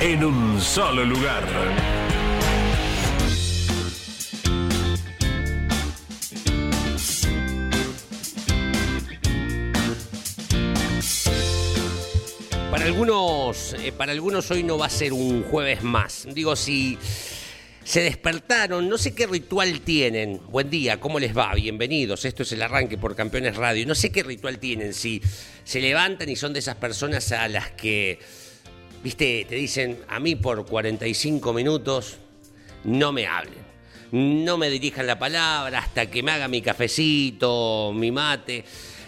en un solo lugar. Para algunos, eh, para algunos hoy no va a ser un jueves más. Digo, si se despertaron, no sé qué ritual tienen. Buen día, ¿cómo les va? Bienvenidos. Esto es el arranque por Campeones Radio. No sé qué ritual tienen. Si se levantan y son de esas personas a las que, viste, te dicen, a mí por 45 minutos no me hablen. No me dirijan la palabra hasta que me haga mi cafecito, mi mate.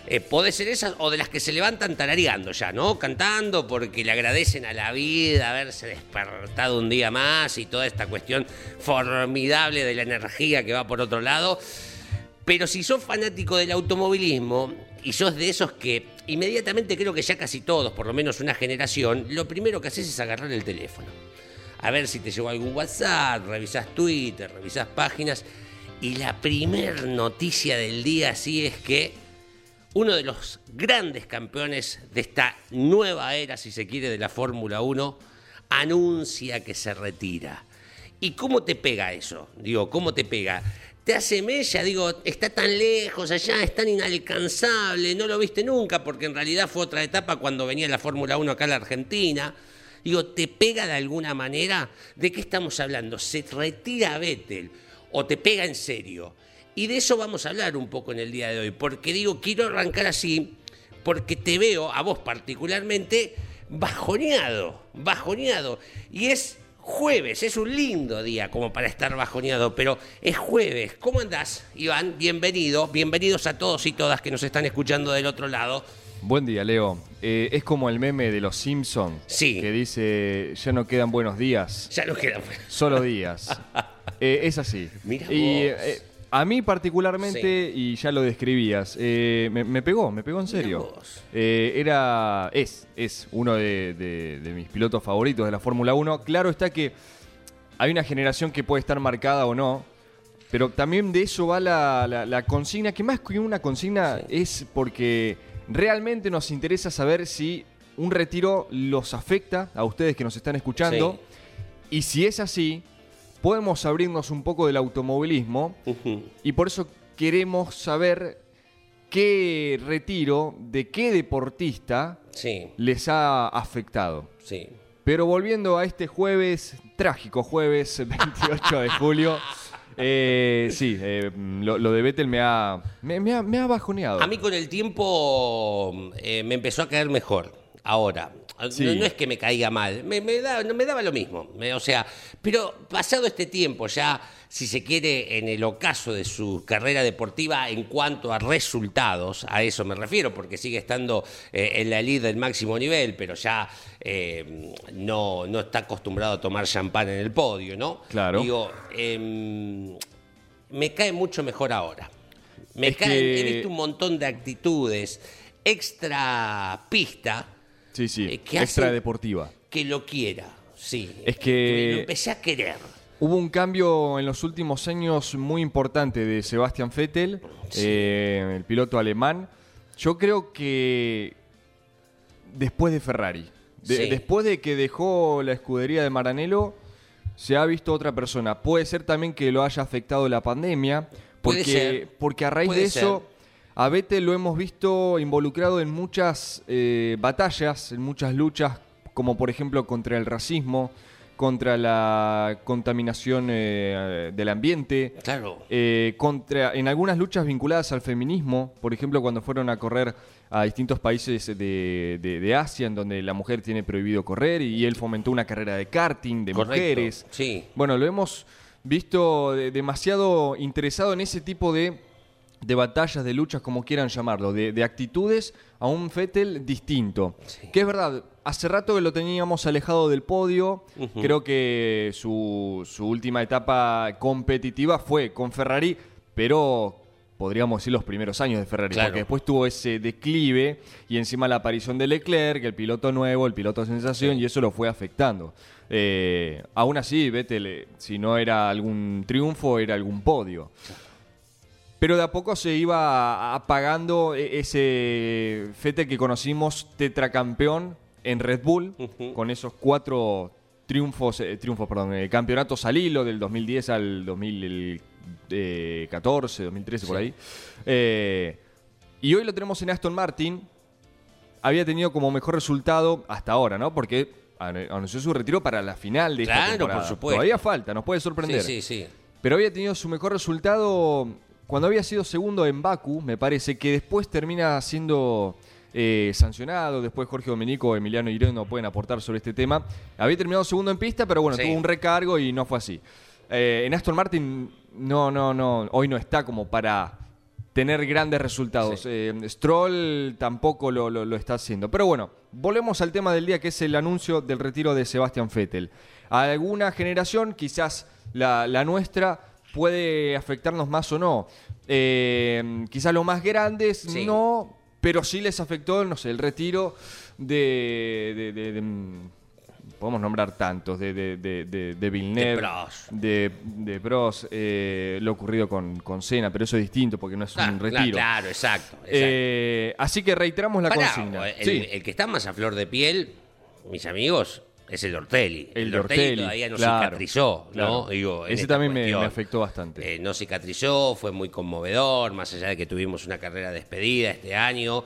Eh, puede ser esas o de las que se levantan tarareando ya, ¿no? Cantando porque le agradecen a la vida haberse despertado un día más y toda esta cuestión formidable de la energía que va por otro lado. Pero si sos fanático del automovilismo y sos de esos que inmediatamente creo que ya casi todos, por lo menos una generación, lo primero que haces es agarrar el teléfono. A ver si te llegó algún WhatsApp, revisás Twitter, revisás páginas. Y la primer noticia del día así es que uno de los grandes campeones de esta nueva era, si se quiere, de la Fórmula 1, anuncia que se retira. ¿Y cómo te pega eso? Digo, ¿cómo te pega? Te hace mella, digo, está tan lejos allá, es tan inalcanzable, no lo viste nunca, porque en realidad fue otra etapa cuando venía la Fórmula 1 acá a la Argentina. Digo, ¿te pega de alguna manera? ¿De qué estamos hablando? ¿Se retira Vettel o te pega en serio? Y de eso vamos a hablar un poco en el día de hoy, porque digo, quiero arrancar así, porque te veo, a vos particularmente, bajoneado, bajoneado. Y es jueves, es un lindo día como para estar bajoneado, pero es jueves. ¿Cómo andás, Iván? Bienvenido, bienvenidos a todos y todas que nos están escuchando del otro lado. Buen día, Leo. Eh, es como el meme de los Simpsons Sí. que dice, ya no quedan buenos días, Ya nos queda. solo días. Eh, es así. Mira y vos. eh, a mí particularmente, y ya lo describías, eh, me, me pegó, me pegó en serio. Eh, era, es, es uno de, de- de mis pilotos favoritos de la Fórmula 1. Claro está que hay una generación que puede estar marcada o no, pero también de eso va la, la- la consigna, que más que una consigna es porque realmente nos interesa saber si un retiro los afecta a ustedes que nos están escuchando. Y si es así, podemos abrirnos un poco del automovilismo y por eso queremos saber qué retiro de qué deportista Sí, les ha afectado. sí. Pero volviendo a este jueves, trágico jueves 28 de julio, eh, sí, eh, lo, lo de Vettel me ha, me, me ha, me ha bajoneado. A mí con el tiempo eh, me empezó a caer mejor. Ahora, Sí. no, no es que me caiga mal, me, me da- no me daba lo mismo. Me- o sea, pero pasado este tiempo, ya, si se quiere, en el ocaso de su carrera deportiva en cuanto a resultados, a eso me refiero, porque sigue estando eh, en la elite del máximo nivel, pero ya eh, no, no está acostumbrado a tomar champán en el podio, ¿no? Claro. Digo, em, me cae mucho mejor ahora. Me Es cae, que- he visto un montón de actitudes extra pista Sí, sí, eh, que extra hacen- deportiva. que lo quiera. Sí. Es que- lo empecé a querer. Hubo un cambio en los últimos años muy importante de Sebastian Vettel, eh, el piloto alemán. Yo creo que después de Ferrari, de- Sí. después de que dejó la escudería de Maranello, se ha visto otra persona. Puede ser también que lo haya afectado la pandemia, porque, porque a raíz Puede de eso, a Vettel lo hemos visto involucrado en muchas eh, batallas, en muchas luchas, como por ejemplo contra el racismo, contra la contaminación eh, del ambiente. Claro. Eh, contra, en algunas luchas vinculadas al feminismo, por ejemplo, cuando fueron a correr a distintos países de, de- de Asia, en donde la mujer tiene prohibido correr, y él fomentó una carrera de karting de Correcto, mujeres. sí. Bueno, lo hemos visto de- demasiado interesado en ese tipo de, de batallas, de luchas, como quieran llamarlo, de, de actitudes a un Fettel distinto. Que es verdad, hace rato que lo teníamos alejado del podio. Creo que su, su última etapa competitiva fue con Ferrari, pero podríamos decir los primeros años de Ferrari, Claro. porque después tuvo ese declive y encima la aparición de Leclerc, el piloto nuevo, el piloto sensación, y eso lo fue afectando. Eh, aún así, Vettel, eh, si no era algún triunfo, era algún podio. Pero de a poco se iba apagando e- ese Fete que conocimos tetracampeón en Red Bull, con esos cuatro triunfos, eh, triunfos, perdón, eh, campeonatos al hilo del 2010 al 2014, 2013, por ahí. Eh, y hoy lo tenemos en Aston Martin. Había tenido como mejor resultado hasta ahora, ¿no? Porque anu- anunció su retiro para la final de esta Claro, por supuesto. Todavía falta, nos puede sorprender. Sí, sí, sí. Pero había tenido su mejor resultado cuando había sido segundo en Baku, me parece, que después termina siendo eh, sancionado. Después Jorge Domenico, Emiliano Ireno pueden aportar sobre este tema. Había terminado segundo en pista, pero bueno, Sí. tuvo un recargo y no fue así. Eh, en Aston Martin, no, no, no, hoy no está como para tener grandes resultados. Sí. Eh, Stroll tampoco lo, lo- lo está haciendo. Pero bueno, volvemos al tema del día que es el anuncio del retiro de Sebastian Vettel. A alguna generación, quizás la, la nuestra, puede afectarnos más o no. Eh, quizás los más grandes Sí. no, pero sí les afectó, no sé, el retiro de... de- de- de, mm, podemos nombrar tantos, de, de, de, de, de Villeneuve, De Prost. de, Prost, eh, lo ocurrido con, con Senna, pero eso es distinto porque no es un retiro. Claro, exacto. exacto. Eh, así que reiteramos la Pará, consigna. el, Sí. el que está más a flor de piel, mis amigos, es el Ortelli. El El, Ortelli, Ortelli, todavía no claro, cicatrizó, claro. ¿no? Digo, Ese también me- afectó bastante. Eh, no cicatrizó, fue muy conmovedor, más allá de que tuvimos una carrera despedida este año.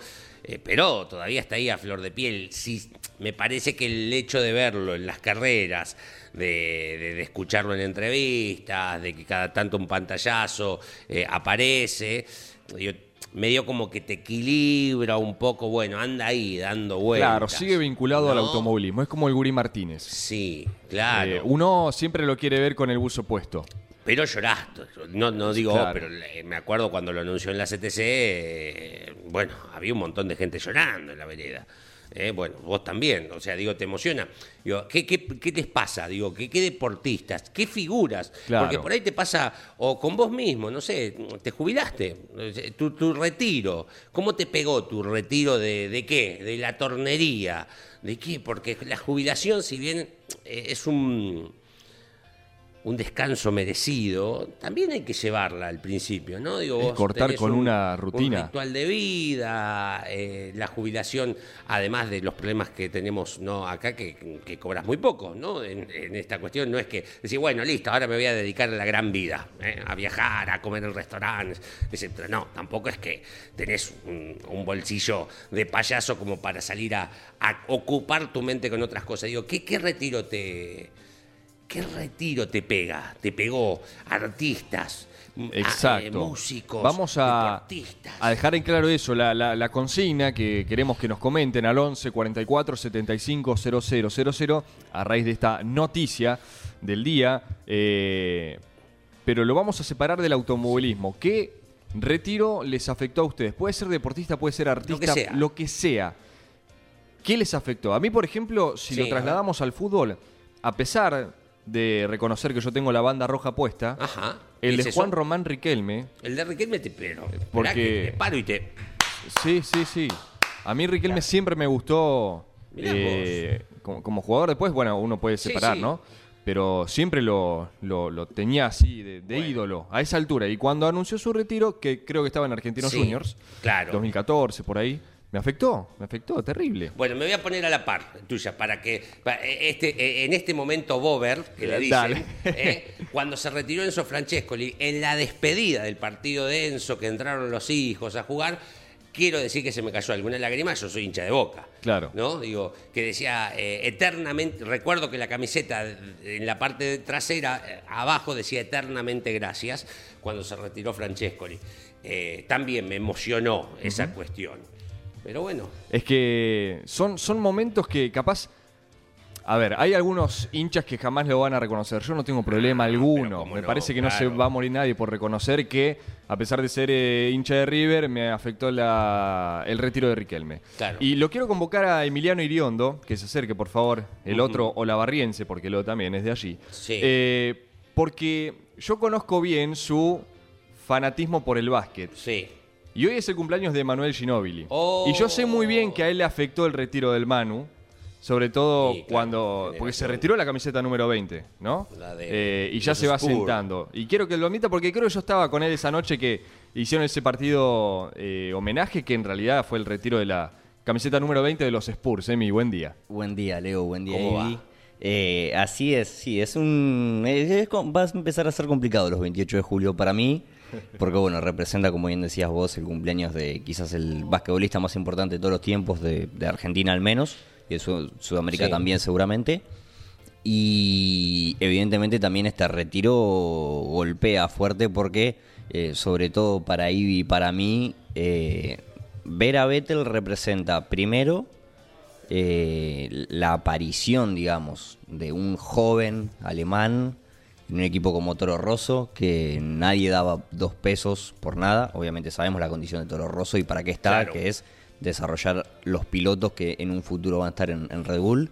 eh, pero todavía está ahí a flor de piel. Sí, me parece que el hecho de verlo en las carreras, de, de- de escucharlo en entrevistas, de que cada tanto un pantallazo eh, aparece, digo, medio como que te equilibra un poco, bueno, anda ahí dando vueltas. Claro, sigue vinculado al automovilismo. Es como el Guri Martínez. Sí, claro. Eh, uno siempre lo quiere ver con el buzo puesto. Pero lloraste. No, no digo, Claro. oh, pero le- me acuerdo cuando lo anunció en la CTC, eh, bueno, había un montón de gente llorando en la vereda. Eh, bueno, vos también, o sea, digo, te emociona. Digo, ¿qué, qué, qué les pasa? Digo, ¿qué, qué deportistas? ¿Qué figuras? Claro. Porque por ahí te pasa, o con vos mismo, no sé, te jubilaste, tu, tu retiro. ¿Cómo te pegó tu retiro de, de qué? De la tornería. ¿De qué? Porque la jubilación, si bien eh, es un un descanso merecido, también hay que llevarla al principio, ¿no? Digo, vos cortar con un- una rutina. Un ritual de vida, eh, la jubilación, además de los problemas que tenemos no acá, que, que cobras muy poco, ¿no? En, en esta cuestión no es que decir, bueno, listo, ahora me voy a dedicar a la gran vida, ¿eh? a viajar, a comer en restaurantes, etc. No, tampoco es que tenés un, un bolsillo de payaso como para salir a, a ocupar tu mente con otras cosas. Digo, ¿qué, qué retiro te... ¿Qué retiro te pega? Te pegó artistas, a- eh, Exacto. músicos, Vamos a, dejar en claro eso, la, la- la consigna que queremos que nos comenten al 11 44 75 0000 a raíz de esta noticia del día. eh, pero lo vamos a separar del automovilismo. ¿Qué retiro les afectó a ustedes? Puede ser deportista, puede ser artista, sea. lo que sea. ¿Qué les afectó? A mí, por ejemplo, si Sí, lo trasladamos al fútbol, a pesar de reconocer que yo tengo la banda roja puesta, Ajá. el ¿Qué de es eso? Juan Román Riquelme, El de Riquelme te pero. Porque- Porque... Te paro y te. sí, sí, sí. A mí Riquelme siempre me gustó Mirá eh, como, como jugador. Después, bueno, uno puede Sí, separar, sí. ¿no? Pero siempre lo, lo- lo tenía así, de, de Bueno. ídolo, a esa altura. Y cuando anunció su retiro, que creo que estaba en Argentinos Sí, Juniors, claro. 2014, por ahí, me afectó, me afectó, terrible. Bueno, me voy a poner a la par tuya para que pa- este, eh, en este momento Bober, que le dicen, Dale. eh, cuando se retiró Enzo Francescoli, en la despedida del partido de Enzo, que entraron los hijos a jugar, quiero decir que se me cayó alguna lágrima, yo soy hincha de boca. Claro. ¿No? Digo, que decía eh, eternamente, recuerdo que la camiseta en la parte trasera, eh, abajo decía eternamente gracias, cuando se retiró Francescoli. Eh, también me emocionó esa cuestión. Pero bueno. Es que son, son momentos que capaz. A ver, hay algunos hinchas que jamás lo van a reconocer. Yo no tengo problema alguno. cómo Me no, parece que no se va a morir nadie por reconocer que, a pesar de ser eh, hincha de River, me afectó la- el retiro de Riquelme. Claro. Y lo quiero convocar a Emiliano Iriondo, que se acerque, por favor, el otro olavarriense, porque lo también es de allí. Sí. Eh, porque yo conozco bien su fanatismo por el básquet. Sí. Y hoy es el cumpleaños de Manuel Ginóbili. Oh. Y yo sé muy bien que a él le afectó el retiro del Manu. Sobre todo Sí, claro, cuando. Porque se retiró la camiseta número 20, ¿no? La de Eh, y ya se va sentando. Y quiero que lo admita porque creo que yo estaba con él esa noche que hicieron ese partido eh, homenaje que en realidad fue el retiro de la camiseta número 20 de los Spurs. Emi, buen día. Buen día, Leo. Buen día, ¿Cómo va? Eh, así es, sí, es un. es- va a empezar a ser complicado los 28 de julio para mí, porque bueno, representa, como bien decías vos, el cumpleaños de quizás el basquetbolista más importante de todos los tiempos, de, de Argentina al menos, y de Sud- Sudamérica Sí. también seguramente. Y evidentemente también este retiro golpea fuerte porque, eh, sobre todo para Ivy y para mí, eh, ver a Vettel representa primero eh, la aparición, digamos, de un joven alemán en un equipo como Toro Rosso, que nadie daba dos pesos por nada. Obviamente sabemos la condición de Toro Rosso y para qué está, Claro. que es desarrollar los pilotos que en un futuro van a estar en, en Red Bull.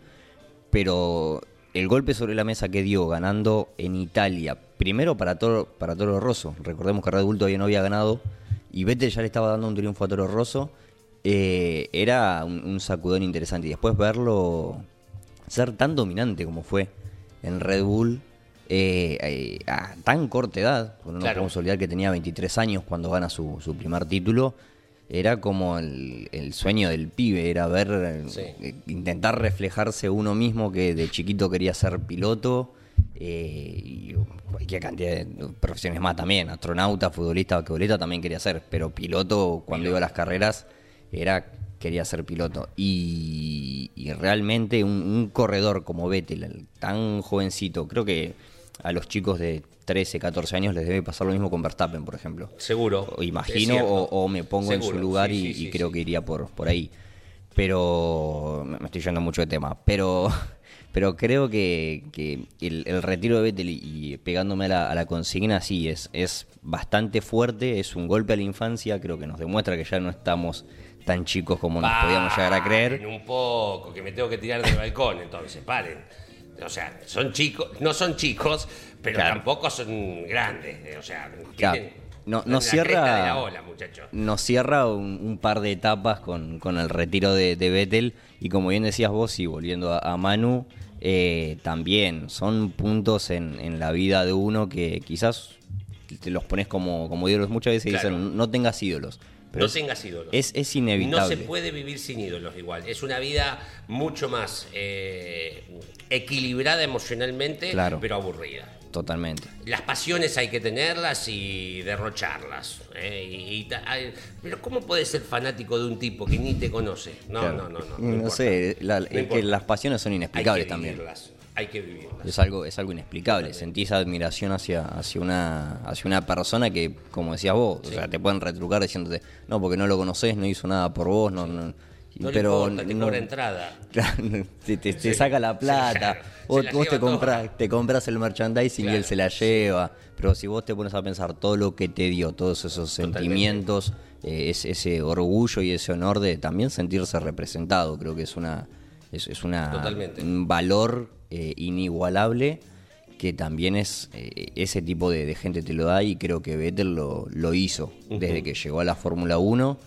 Pero el golpe sobre la mesa que dio ganando en Italia, primero para Toro, para Toro Rosso, recordemos que Red Bull todavía no había ganado, y Vettel ya le estaba dando un triunfo a Toro Rosso, eh, era un, un sacudón interesante. Y después verlo ser tan dominante como fue en Red Bull eh, eh, a tan corta edad, no Claro. podemos olvidar que tenía 23 años cuando gana su, su primer título, era como el, el sueño del pibe, era ver, eh, Sí. eh, intentar reflejarse uno mismo que de chiquito quería ser piloto. y cualquier cantidad de profesiones más también, astronauta, futbolista, basquetbolista también quería ser, pero piloto cuando iba a las carreras era quería ser piloto. Y, y realmente un, un corredor como Vettel, el tan jovencito, creo que a los chicos de 13, 14 años les debe pasar lo mismo con Verstappen, por ejemplo. Seguro. O Imagino o, o me pongo en su lugar sí, y, sí, y sí, creo que iría por, por ahí. Pero me estoy yendo mucho de tema. Pero, pero creo que, que el, el retiro de Vettel y, pegándome a la, a la consigna, sí, es, es bastante fuerte, es un golpe a la infancia, creo que nos demuestra que ya no estamos tan chicos como nos podíamos llegar a creer. Paren un poco, que me tengo que tirar del balcón, entonces, paren. O sea, son chicos, no son chicos, pero Claro. tampoco son grandes. eh, O sea, Claro. tienen- No- están no en la cierra- ola, nos cierra un, un par de etapas con, con el retiro de, de Vettel y como bien decías vos y volviendo a, a Manu, eh, también son puntos en, en la vida de uno que quizás te los pones como, como ídolos. Muchas veces Claro. dicen, no tengas ídolos. Pero no tengas ídolos. es, es No inevitable. se puede vivir sin ídolos igual. Es una vida mucho más eh, equilibrada emocionalmente, Claro. pero aburrida. Totalmente. Las pasiones hay que tenerlas y derrocharlas. ¿eh? Y- y pero ¿cómo puedes ser fanático de un tipo que ni te conoce? No, Claro. no, no, no. No, sé, la- No es que las pasiones son Hay inexplicables que también. vivirlas. Hay que vivirlas. Es algo, es algo inexplicable. Sentís admiración hacia, hacia una, hacia una persona que, como decías vos, o sea, te pueden retrucar diciéndote, no, porque no lo conoces, no hizo nada por vos, no, no. No pero importa, te no- cobra entrada. Te, te- te Sí. saca la plata. claro. Vos, la vos te, compras, te compras el merchandising y Claro. él se la lleva. Pero si vos te pones a pensar todo lo que te dio, todos esos sentimientos, eh, es- ese orgullo y ese honor de también sentirse representado, creo que es una es, es una Totalmente. un valor eh, inigualable que también es eh, ese tipo de, de gente te lo da y creo que Vettel lo, lo hizo desde que llegó a la Fórmula 1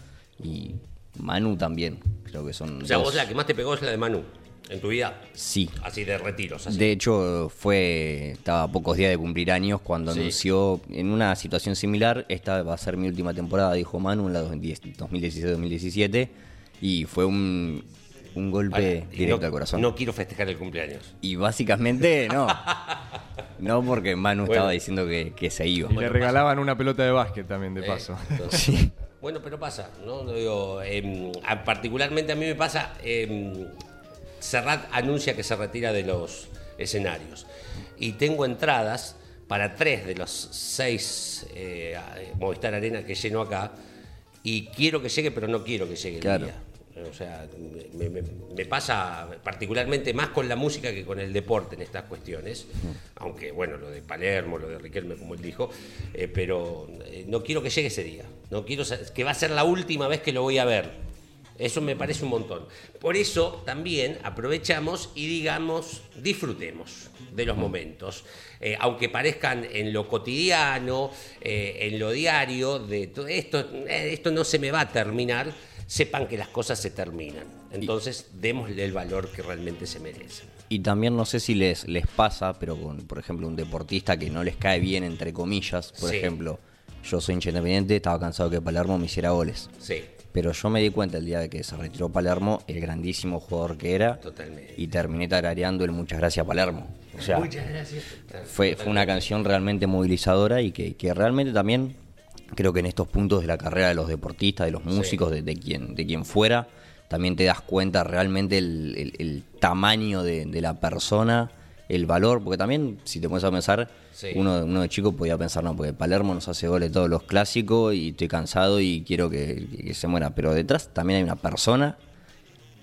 y Manu también. Creo que son O sea, dos- vos la que más te pegó es la de Manu en tu vida. Sí. Así de retiros. Así. De hecho, fue estaba a pocos días de cumplir años cuando Sí. anunció en una situación similar, esta va a ser mi última temporada, dijo Manu, en la 2016-2017, y fue un, un golpe directo no, al corazón. No quiero festejar el cumpleaños. Y básicamente no. no porque Manu Bueno. estaba diciendo que, que se iba. Y le regalaban una pelota de básquet también, de Eh, paso. entonces, Sí. Bueno, pero pasa, ¿no? Digo, em, particularmente a mí me pasa, em, Serrat anuncia que se retira de los escenarios. Y tengo entradas para tres de los seis eh, a- Movistar Arena que lleno acá. Y quiero que llegue, pero no quiero que llegue el día. O sea, me, me- me pasa particularmente más con la música que con el deporte en estas cuestiones. Aunque, bueno, lo de Palermo, lo de Riquelme, como él dijo. eh, pero eh, no quiero que llegue ese día. No quiero que va a ser la última vez que lo voy a ver. Eso me parece un montón. Por eso también aprovechamos y digamos, disfrutemos de los momentos. Eh, aunque parezcan en lo cotidiano, eh, en lo diario, de todo esto, esto no se me va a terminar, sepan que las cosas se terminan. Entonces, démosle el valor que realmente se merecen. Y también no sé si les, les pasa, pero con, por ejemplo, un deportista que no les cae bien, entre comillas, por Sí. ejemplo, yo soy hincha independiente, estaba cansado que Palermo me hiciera goles. Sí, Pero yo me di cuenta el día de que se retiró Palermo, el grandísimo jugador que era, Totalmente. y terminé tarareando el Muchas gracias Palermo. O sea, muchas gracias. fue, fue una canción realmente movilizadora y que, que realmente también creo que en estos puntos de la carrera de los deportistas, de los músicos, de, de quien, de quien fuera, también te das cuenta realmente el, el- el tamaño de, de la persona, el valor, porque también si te pones a pensar, Sí. uno, uno de chico podía pensar, no, porque Palermo nos hace goles todos los clásicos y estoy cansado y quiero que se muera, pero detrás también hay una persona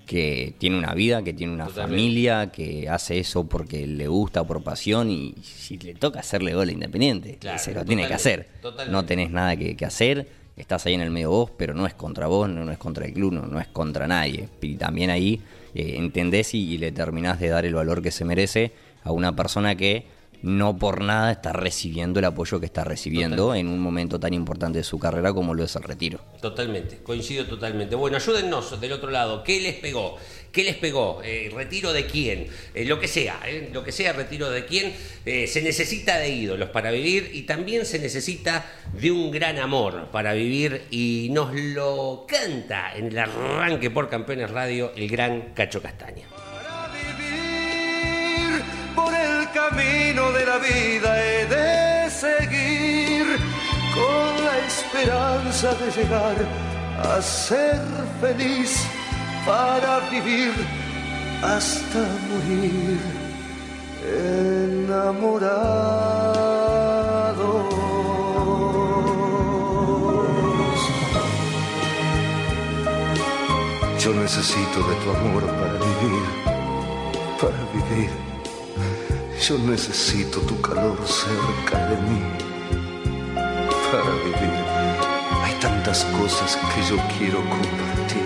que tiene una vida, que tiene una Totalmente. familia, que hace eso porque le gusta, por pasión, y si le toca hacerle gol a Independiente, Claro, se lo tiene que hacer. totalmente. No tenés nada que, que hacer, estás ahí en el medio vos, pero no es contra vos, no, no es contra el club, no, no es contra nadie. Y también ahí eh, entendés y, y le terminás de dar el valor que se merece a una persona que no por nada está recibiendo el apoyo que está recibiendo en un momento tan importante de su carrera como lo es el retiro. Totalmente, coincido totalmente. Bueno, ayúdennos del otro lado. ¿Qué les pegó? ¿Qué les pegó? Eh, ¿Retiro de quién? Eh, lo que sea, eh, lo que sea, retiro de quién. Se necesita de ídolos para vivir y también se necesita de un gran amor para vivir y nos lo canta en el arranque por Campeones Radio el gran Cacho Castaña. Camino de la vida he de seguir con la esperanza de llegar a ser feliz para vivir hasta morir enamorados. Yo necesito de tu amor para vivir, para vivir. Yo necesito tu calor cerca de mí, para vivir. Hay tantas cosas que yo quiero compartir,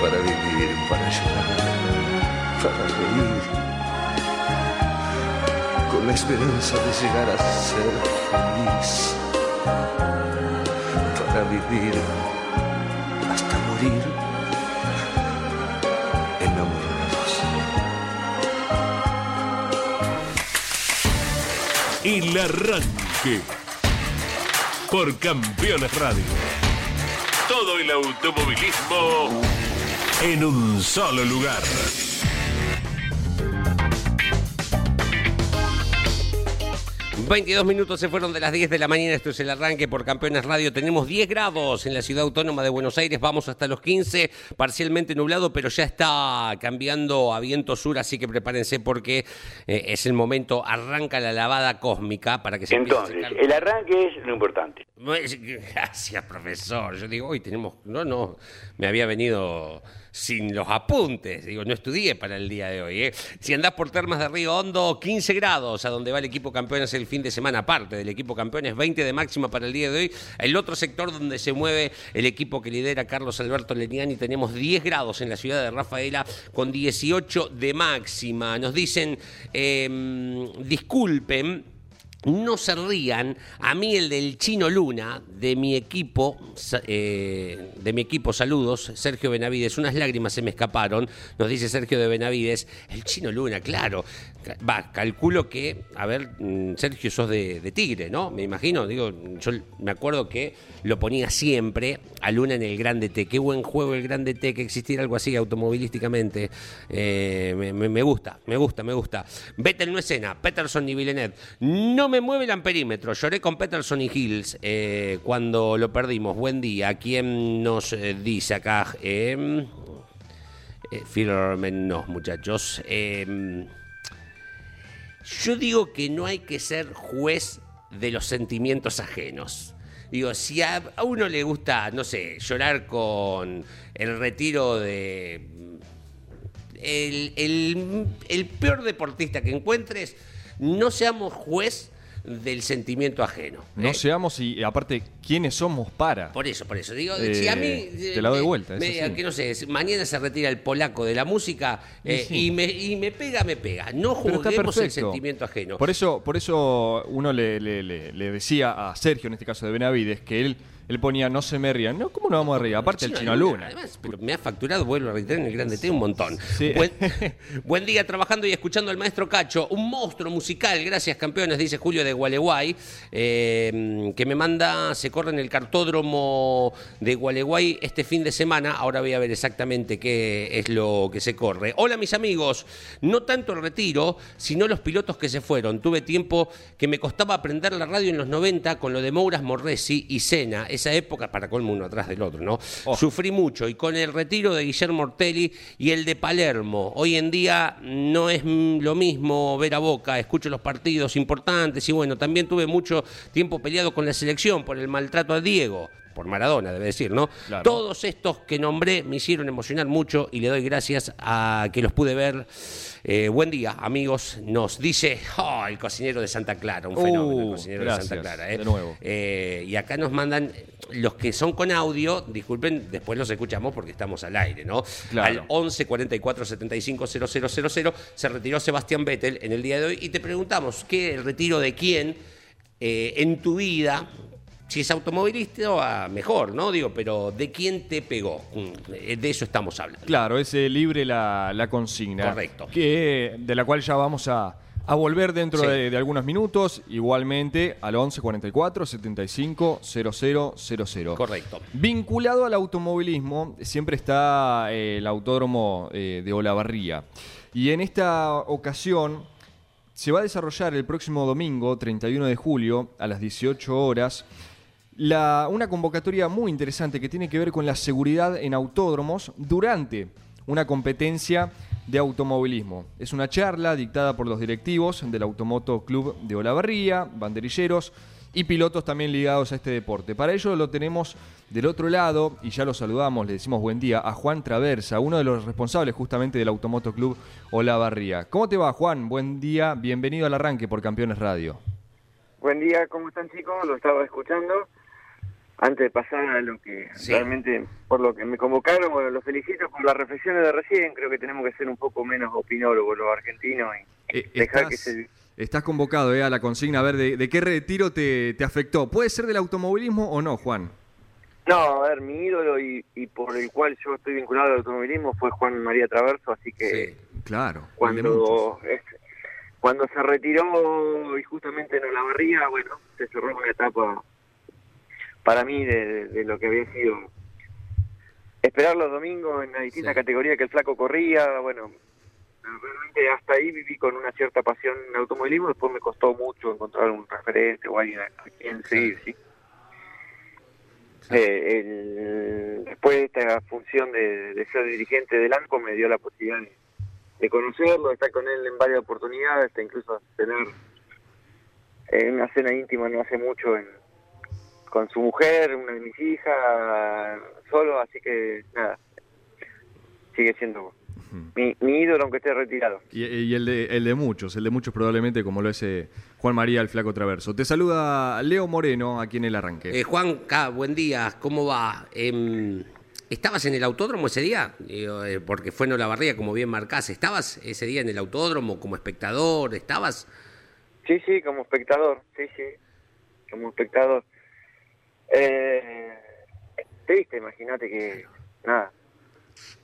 para vivir, para llorar, para reír, con la esperanza de llegar a ser feliz, para vivir hasta morir El arranque por Campeones Radio. Todo el automovilismo en un solo lugar. 22 minutos se fueron de las 10 de la mañana, esto es el arranque por Campeones Radio. Tenemos 10 grados en la ciudad autónoma de Buenos Aires, vamos hasta los 15, parcialmente nublado, pero ya está cambiando a viento sur, así que prepárense porque eh, es el momento, arranca la lavada cósmica para que se empiece a Entonces, secar- el arranque es lo importante. Gracias, profesor. Yo digo, hoy tenemos. No, no. Me había venido sin los apuntes. Digo, no estudié para el día de hoy. ¿eh? Si andás por Termas de Río Hondo, 15 grados, a donde va el equipo campeones el fin de semana, aparte del equipo campeones, 20 de máxima para el día de hoy. El otro sector donde se mueve el equipo que lidera Carlos Alberto Leniani, tenemos 10 grados en la ciudad de Rafaela, con 18 de máxima. Nos dicen, em, disculpen. No se rían, a mí el del Chino Luna, de mi equipo, eh, de mi equipo, saludos, Sergio Benavides, unas lágrimas se me escaparon, nos dice Sergio de Benavides, el Chino Luna, claro, Va, calculo que, a ver, mm, Sergio, sos de, Tigre, ¿no? Me imagino, digo, yo me acuerdo que lo ponía siempre a Luna en el Grande T. Qué buen juego el Grande T, que existiera algo así automovilísticamente. Eh, me, me- me gusta, me gusta, me gusta. Vettel no escena, Peterson y Villeneuve. No me mueve el amperímetro. Lloré con Peterson y Hills eh, cuando lo perdimos. Buen día. ¿Quién nos eh, dice acá? Eh, eh, no, muchachos. Eh, yo digo que no hay que ser juez de los sentimientos ajenos. Digo, si a, uno le gusta, no sé, llorar con el retiro de... El- el peor deportista que encuentres, no seamos juez del sentimiento ajeno. No ¿eh? seamos, y aparte, ¿quiénes somos para? Por eso, por eso. Digo, Eh, si a mí. te la doy me- vuelta, me- que no sé, mañana se retira el polaco de la música eh, sí. y, me, y me pega, me pega. No juguemos el sentimiento ajeno. Por eso, por eso uno le, le- le- le decía a Sergio, en este caso de Benavides, que él, él ponía no se me rían. No, ¿cómo no vamos a reír? Aparte el Chino Luna. Además, pero me ha facturado, vuelvo a reiterar, en el Grande T un montón. Sí. Buen, buen día trabajando y escuchando al maestro Cacho. Un monstruo musical, gracias campeones, dice Julio de Gualeguay, eh, que me manda, se corre en el cartódromo de Gualeguay este fin de semana. Ahora voy a ver exactamente qué es lo que se corre. Hola mis amigos, no tanto el retiro, sino los pilotos que se fueron. Tuve tiempo que me costaba aprender la radio en los 90 con lo de Mouras Morresi y Sena. Esa época, para colmo uno atrás del otro, ¿no? Oh. Sufrí mucho y con el retiro de Guillermo Ortelli y el de Palermo. Hoy en día no es lo mismo ver a Boca, escucho los partidos importantes y bueno, también tuve mucho tiempo peleado con la selección por el maltrato a Diego. Por Maradona, debe decir, ¿no? Claro. Todos estos que nombré me hicieron emocionar mucho y le doy gracias a que los pude ver. Eh, buen día, amigos. Nos dice oh, el cocinero de Santa Clara, un fenómeno, el Uh, cocinero gracias, de Santa Clara. ¿eh? de nuevo. Eh, y acá nos mandan los que son con audio, disculpen, después los escuchamos porque estamos al aire, ¿no? Claro. Al 11 44 75 000 se retiró Sebastián Vettel en el día de hoy y te preguntamos, ¿qué el retiro de quién eh, en tu vida? Si es automovilista, mejor, ¿no? Digo, pero ¿de quién te pegó? Mm, eh, De eso estamos hablando. Claro, es eh, libre la, la consigna. Correcto. Que, de la cual ya vamos a, a volver dentro Sí. de, de algunos minutos. Igualmente al 11 44 75 0000. Correcto. Vinculado al automovilismo, siempre está eh, el autódromo eh, de Olavarría. Y en esta ocasión se va a desarrollar el próximo domingo, 31 de julio, a las 18 horas, la- una convocatoria muy interesante que tiene que ver con la seguridad en autódromos durante una competencia de automovilismo. Es una charla dictada por los directivos del Automoto Club de Olavarría, banderilleros y pilotos también ligados a este deporte. Para ello lo tenemos del otro lado, y ya lo saludamos, le decimos buen día, a Juan Traversa, uno de los responsables justamente del Automoto Club Olavarría. ¿Cómo te va, Juan? Buen día, bienvenido al arranque por Campeones Radio. Buen día, ¿cómo están chicos? Lo estaba escuchando. Antes de pasar a lo que Sí. realmente, por lo que me convocaron, bueno, los felicito por las reflexiones de recién. Creo que tenemos que ser un poco menos opinólogos los argentinos y Eh, dejar estás, que se... estás convocado eh, a la consigna, a ver de, de qué retiro te, te afectó. ¿Puede ser del automovilismo o no, Juan? No, a ver, mi ídolo y, y por el cual yo estoy vinculado al automovilismo fue Juan María Traverso, así que Sí. Claro. cuando es- cuando se retiró y justamente en Olavarría, bueno, se cerró una etapa para mí de, de lo que había sido esperar los domingos en la distinta Sí. categoría que el flaco corría, bueno, realmente hasta ahí viví con una cierta pasión en el automovilismo, después me costó mucho encontrar un referente o alguien a, quien seguir, ¿sí? Eh, el- después de esta función de, de ser dirigente del ANCO me dio la posibilidad de, de conocerlo, de estar con él en varias oportunidades, hasta incluso tener eh, una cena íntima no hace mucho en- con su mujer, una de mis hijas, solo, así que nada, sigue siendo mi, mi ídolo aunque esté retirado. Y, y el, de, el de muchos, el de muchos probablemente, como lo es eh, Juan María el Flaco Traverso. Te saluda Leo Moreno aquí en el arranque. Eh, Juan, K, buen día, ¿cómo va? Em, ¿Estabas en el autódromo ese día? Eh, porque fue en Olavarría, como bien marcás. ¿Estabas ese día en el autódromo como espectador? ¿Estabas? Sí, sí, como espectador, sí, sí, como espectador. Eh, triste, imagínate que, nada,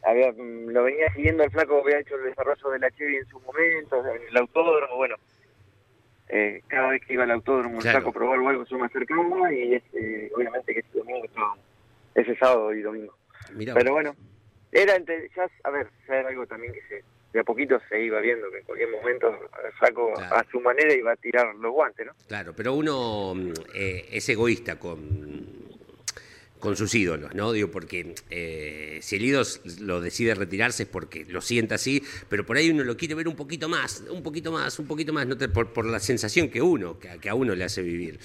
había, mm, lo venía siguiendo el flaco, había hecho el desarrollo de la Chevy en su momento, en el autódromo, bueno. Eh, cada vez que iba al autódromo Claro. el flaco probó algo yo me acercaba y este, obviamente que ese domingo estaba, ese sábado y domingo. Mirá Pero bueno, era ya, a ver, ya era algo también que se, de a poquito se iba viendo que en cualquier momento Claro. a su manera iba a tirar los guantes, ¿no? Claro, pero uno mm, eh, es egoísta con, con sus ídolos, ¿no? Digo, porque eh, si el ídolo lo decide retirarse es porque lo sienta así, pero por ahí uno lo quiere ver un poquito más, un poquito más, un poquito más, no te- por, por la sensación que uno, que, a- que a uno le hace vivir.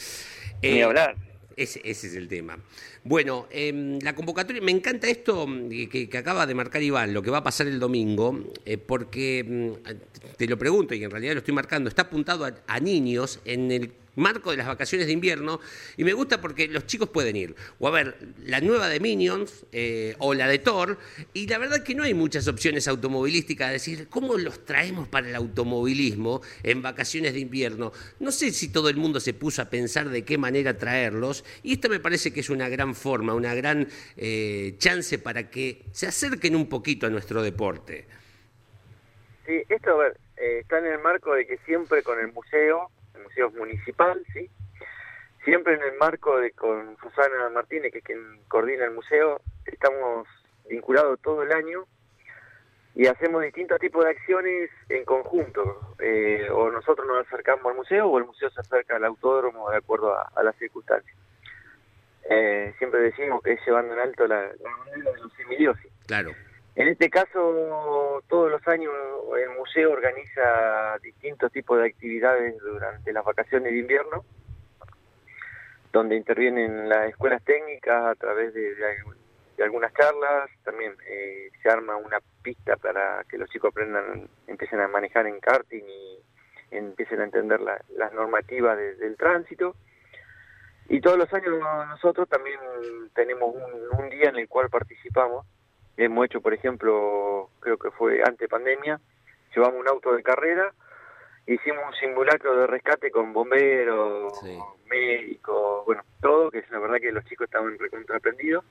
Ni Eh, hablar. Ese, ese es el tema. Bueno, em, la convocatoria, me encanta esto mm, que, acaba de marcar Iván, lo que va a pasar el domingo, eh, porque mm, te lo pregunto y en realidad lo estoy marcando, está apuntado a, a niños en el marco de las vacaciones de invierno y me gusta porque los chicos pueden ir o a ver la nueva de Minions eh, o la de Thor y la verdad que no hay muchas opciones automovilísticas, es decir, ¿cómo los traemos para el automovilismo en vacaciones de invierno? No sé si todo el mundo se puso a pensar de qué manera traerlos y esta me parece que es una gran forma, una gran eh, chance para que se acerquen un poquito a nuestro deporte. Sí, esto a ver, eh, está en el marco de que siempre con el museo, el museo municipal, ¿sí? Siempre en el marco de con Susana Martínez, que es quien coordina el museo, estamos vinculados todo el año y hacemos distintos tipos de acciones en conjunto. Eh, o nosotros nos acercamos al museo o el museo se acerca al autódromo de acuerdo a, a las circunstancias. Eh, siempre decimos que es llevando en alto la, la bandera de los semidiosis. Claro, En este caso, todos los años el museo organiza distintos tipos de actividades durante las vacaciones de invierno, donde intervienen las escuelas técnicas a través de, de algunas charlas, también eh, se arma una pista para que los chicos aprendan, empiecen a manejar en karting y empiecen a entender la- las normativas de- del tránsito. Y todos los años nosotros también tenemos un, un día en el cual participamos Hemos hecho, por ejemplo, creo que fue ante pandemia, llevamos un auto de carrera, hicimos un simulacro de rescate con bomberos, Sí. médicos, bueno, todo, que es la verdad que los chicos estaban recontraprendidos.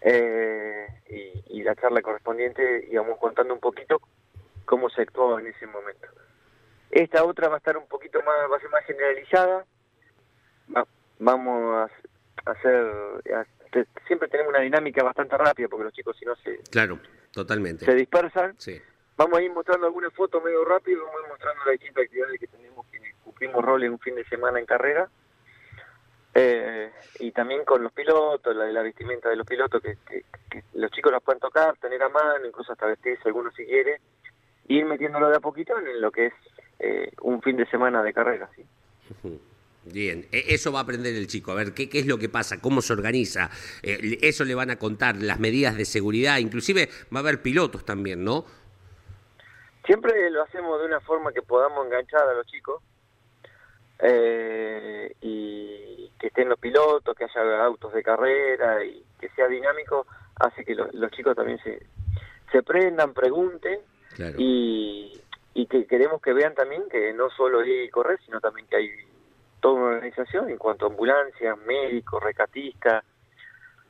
Eh, y, y la charla correspondiente íbamos contando un poquito cómo se actuaba en ese momento. Esta otra va a estar un poquito más, va a ser más generalizada. Va- vamos a hacer, a- siempre tenemos una dinámica bastante rápida porque los chicos si no se, claro, totalmente. se dispersan. Sí, Vamos a ir mostrando algunas fotos medio rápido, vamos a ir mostrando las distintas actividades que tenemos, que cumplimos rol en un fin de semana en carrera. Eh, y también con los pilotos, la, la vestimenta de los pilotos, que, que- que los chicos las pueden tocar, tener a mano, incluso hasta vestirse algunos si quiere, ir metiéndolo de a poquito en lo que es eh, un fin de semana de carrera. ¿sí? Bien, E- eso va a aprender el chico, a ver qué, qué es lo que pasa, cómo se organiza, Eh, eso le van a contar, las medidas de seguridad, inclusive va a haber pilotos también, ¿no? Siempre lo hacemos de una forma que podamos enganchar a los chicos eh, y que estén los pilotos, que haya autos de carrera y que sea dinámico, hace que lo- los chicos también se, se prendan, pregunten Claro. y, y que queremos que vean también que no solo es ir y correr, sino también que hay toda una organización en cuanto a ambulancias, médicos, recatistas,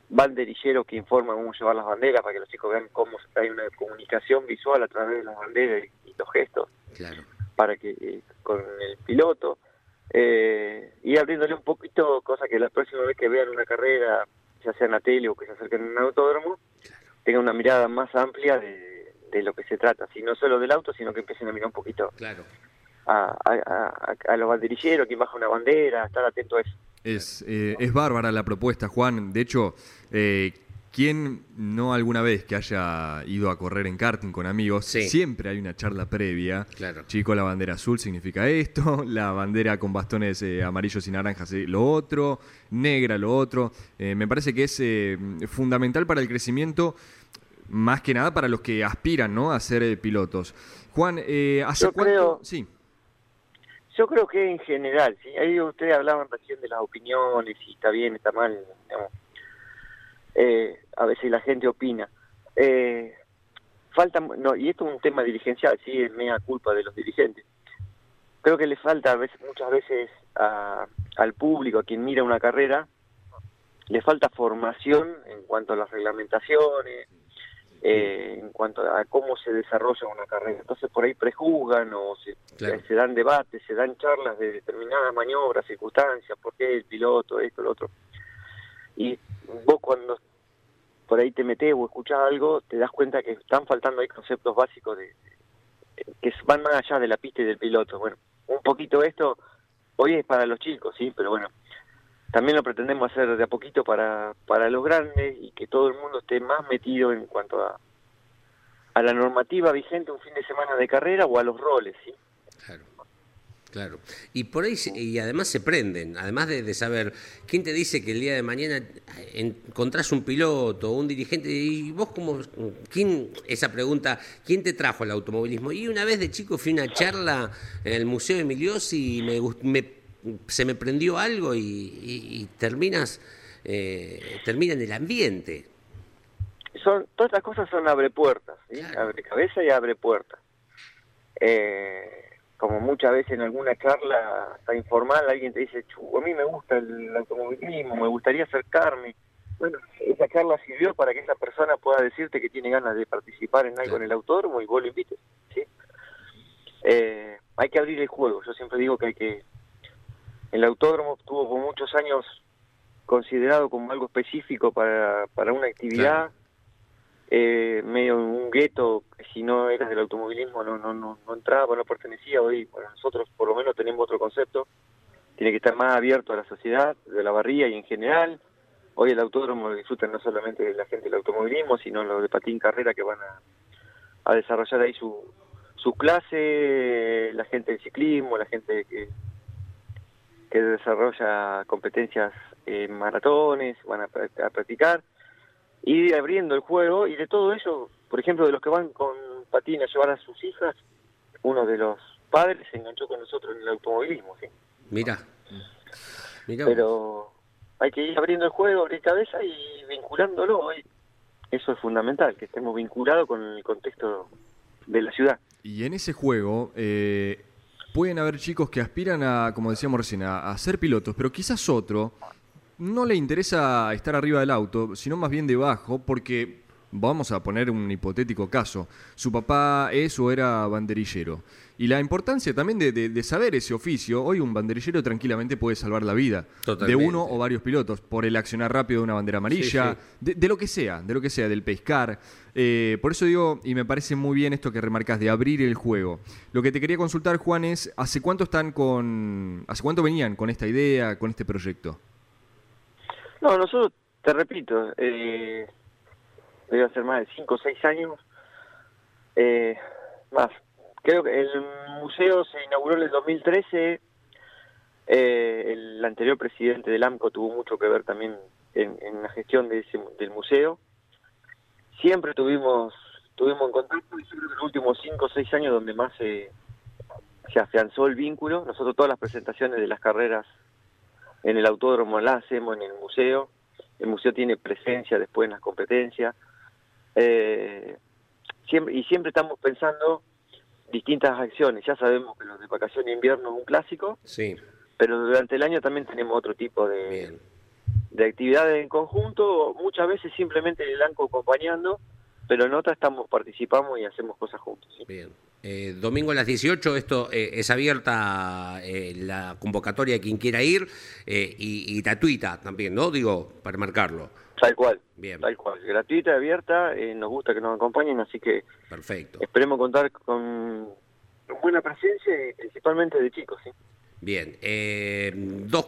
banderilleros que informan cómo llevar las banderas para que los chicos vean cómo hay una comunicación visual a través de las banderas y, los gestos Claro. para que eh, con el piloto eh, y abriéndole un poquito cosa que la próxima vez que vean una carrera ya sea en la tele o que se acerquen a un autódromo tengan una mirada más amplia de, de lo que se trata si no solo del auto sino que empiecen a mirar un poquito Claro. A, a, a- a los banderilleros quien baja una bandera estar atento a eso Es, eh, es bárbara la propuesta, Juan. De hecho, eh, ¿quién no alguna vez que haya ido a correr en karting con amigos, Sí. siempre hay una charla previa? Claro. Chico, la bandera azul significa esto, la bandera con bastones eh, amarillos y naranjas eh, lo otro, negra lo otro. Eh, me parece que es eh, fundamental para el crecimiento, más que nada para los que aspiran ¿no? a ser eh, pilotos. Juan, eh, ¿hace Yo cuánto? creo- Sí. Yo creo que en general, ¿sí? ahí ustedes hablaban recién de las opiniones, si está bien, está mal, digamos. Eh, a veces la gente opina. Eh, falta, no, y esto es un tema dirigencial, sí, es mea culpa de los dirigentes. Creo que le falta a veces, muchas veces a- al público, a quien mira una carrera, le falta formación en cuanto a las reglamentaciones, eh, en cuanto a cómo se desarrolla una carrera. Entonces por ahí prejuzgan o se, Claro. se dan debates, se dan charlas de determinadas maniobras, circunstancias, por qué el piloto, esto, lo otro. Y vos cuando por ahí te metés o escuchás algo, te das cuenta que están faltando ahí conceptos básicos de, que van más allá de la pista y del piloto. Bueno, un poquito esto hoy es para los chicos, sí, pero bueno, también lo pretendemos hacer de a poquito para, para los grandes y que todo el mundo esté más metido en cuanto a, a la normativa vigente un fin de semana de carrera o a los roles, ¿sí? Claro. Claro. Y por ahí, y además se prenden, además de, saber, ¿quién te dice que el día de mañana encontrás un piloto un dirigente? Y vos como, ¿quién, esa pregunta, ¿quién te trajo al automovilismo? Y una vez de chico fui a una charla en el Museo Emiliosi y me, me- se me prendió algo y, y- y terminas, eh, termina en el ambiente. son todas estas cosas son abre puertas, ¿sí? Claro. abre cabeza y abre puertas. Eh, como muchas veces en alguna charla hasta informal alguien te dice, "Chu, a mí me gusta el automovilismo, me gustaría acercarme. Bueno, esa charla sirvió para que esa persona pueda decirte que tiene ganas de participar en algo Claro. en el autódromo y vos lo invites. ¿sí? Eh, hay que abrir el juego. Yo siempre digo que hay que... El autódromo estuvo por muchos años considerado como algo específico para, para una actividad, eh, medio un gueto, que si no eras del automovilismo no, no, no, no entraba, no pertenecía. Hoy, bueno, nosotros por lo menos tenemos otro concepto, tiene que estar más abierto a la sociedad, de la barría y en general. Hoy el autódromo lo disfrutan no solamente la gente del automovilismo, sino los de patín carrera que van a, a desarrollar ahí su, su clase, la gente del ciclismo, la gente que, que desarrolla competencias en maratones, van a, pra- a practicar, y abriendo el juego, y de todo eso, por ejemplo, de los que van con patín a llevar a sus hijas, uno de los padres se enganchó con nosotros en el automovilismo, ¿sí? Mira. Pero hay que ir abriendo el juego, abrir cabeza y vinculándolo. hoy. Eso es fundamental, que estemos vinculados con el contexto de la ciudad. Y en ese juego eh, pueden haber chicos que aspiran a, como decíamos recién, a, a ser pilotos, pero quizás otro no le interesa estar arriba del auto, sino más bien debajo, porque vamos a poner un hipotético caso. Su papá es o era banderillero. Y la importancia también de, de- de saber ese oficio, hoy un banderillero tranquilamente puede salvar la vida Totalmente. de uno o varios pilotos, por el accionar rápido de una bandera amarilla, Sí, De, de lo que sea, de lo que sea, del pescar. Eh, por eso digo, y me parece muy bien esto que remarcas de abrir el juego. Lo que te quería consultar, Juan, es ¿hace cuánto están con. ¿Hace cuánto venían con esta idea, con este proyecto? No, nosotros, te repito, eh, debe ser más de 5 o 6 años. Eh, más, creo que el museo se inauguró en el 2013. Eh, el anterior presidente del AMCO tuvo mucho que ver también en, la gestión de ese, del museo. Siempre tuvimos tuvimos en contacto y yo creo que los últimos 5 o 6 años donde más se, se afianzó el vínculo. Nosotros todas las presentaciones de las carreras en el autódromo la hacemos en el museo. El museo tiene presencia después en las competencias. Eh, siempre, y siempre estamos pensando distintas acciones. Ya sabemos que los de vacaciones de invierno es un clásico, Sí, pero durante el año también tenemos otro tipo de, bien. de actividades en conjunto, muchas veces simplemente el ANCO acompañando, pero en otras estamos, participamos y hacemos cosas juntos. ¿sí? Bien. Eh, domingo a las 18, esto eh, es abierta eh, la convocatoria a quien quiera ir eh, y, y gratuita también, ¿no? Digo, para marcarlo. Tal cual, Bien. tal cual, gratuita, abierta, eh, nos gusta que nos acompañen, así que Perfecto. esperemos contar con buena presencia y principalmente de chicos. ¿sí? Bien. eh, dos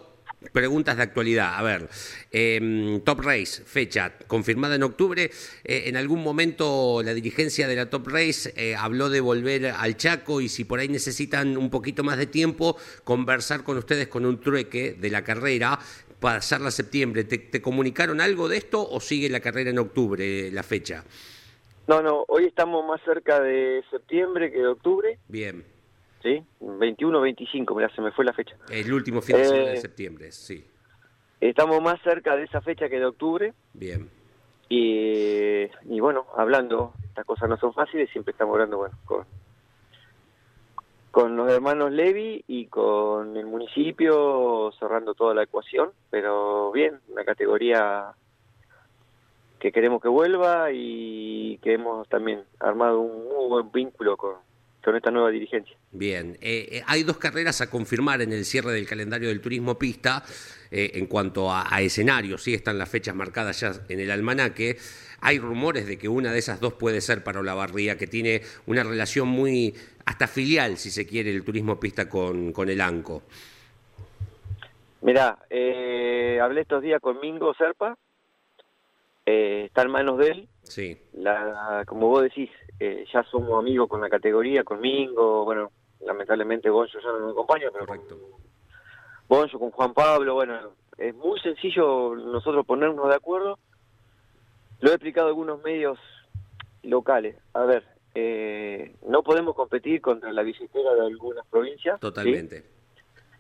preguntas de actualidad. A ver, eh, Top Race, fecha confirmada en octubre. Eh, en algún momento la dirigencia de la Top Race eh, habló de volver al Chaco y si por ahí necesitan un poquito más de tiempo, conversar con ustedes con un trueque de la carrera para hacerla a septiembre. ¿Te, te comunicaron algo de esto o sigue la carrera en octubre, la fecha? No, no, hoy estamos más cerca de septiembre que de octubre, Bien. ¿sí? 21, 25, mira, se me fue la fecha. El último fin de semana de Eh, septiembre, sí. Estamos más cerca de esa fecha que de octubre Bien. y, y bueno, hablando, estas cosas no son fáciles, siempre estamos hablando, bueno, con, con los hermanos Levi y con el municipio cerrando toda la ecuación, pero bien, una categoría que queremos que vuelva y que hemos también armado un muy buen vínculo con, con esta nueva dirigencia. Bien, eh, eh, hay dos carreras a confirmar en el cierre del calendario del turismo pista eh, en cuanto a, a escenarios, sí están las fechas marcadas ya en el almanaque. Hay rumores de que una de esas dos puede ser para Olavarría, que tiene una relación muy hasta filial, si se quiere, el turismo pista con, con el ANCO. Mirá, eh, hablé estos días con Mingo Serpa, está en manos de él. Sí, La, como vos decís, eh, ya somos amigos con la categoría, con Mingo, bueno, lamentablemente Gonzo ya no nos acompaña, pero correcto. con Gonzo, con Juan Pablo, bueno, es muy sencillo nosotros ponernos de acuerdo. Lo he explicado a algunos medios locales. A ver, eh, no podemos competir contra la billetera de algunas provincias. ¿sí? Totalmente.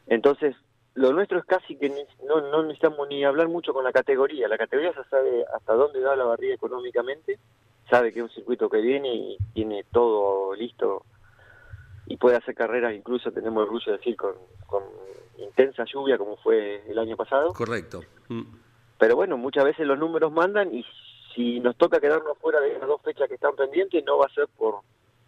Entonces, lo nuestro es casi que ni- no, no necesitamos ni hablar mucho con la categoría. La categoría ya sabe hasta dónde da la barriga económicamente, sabe que es un circuito que viene y tiene todo listo y puede hacer carreras, incluso tenemos el orgullo de decir, con, con intensa lluvia como fue el año pasado. Correcto. Mm. Pero bueno, muchas veces los números mandan y si nos toca quedarnos fuera de las dos fechas que están pendientes, no va a ser por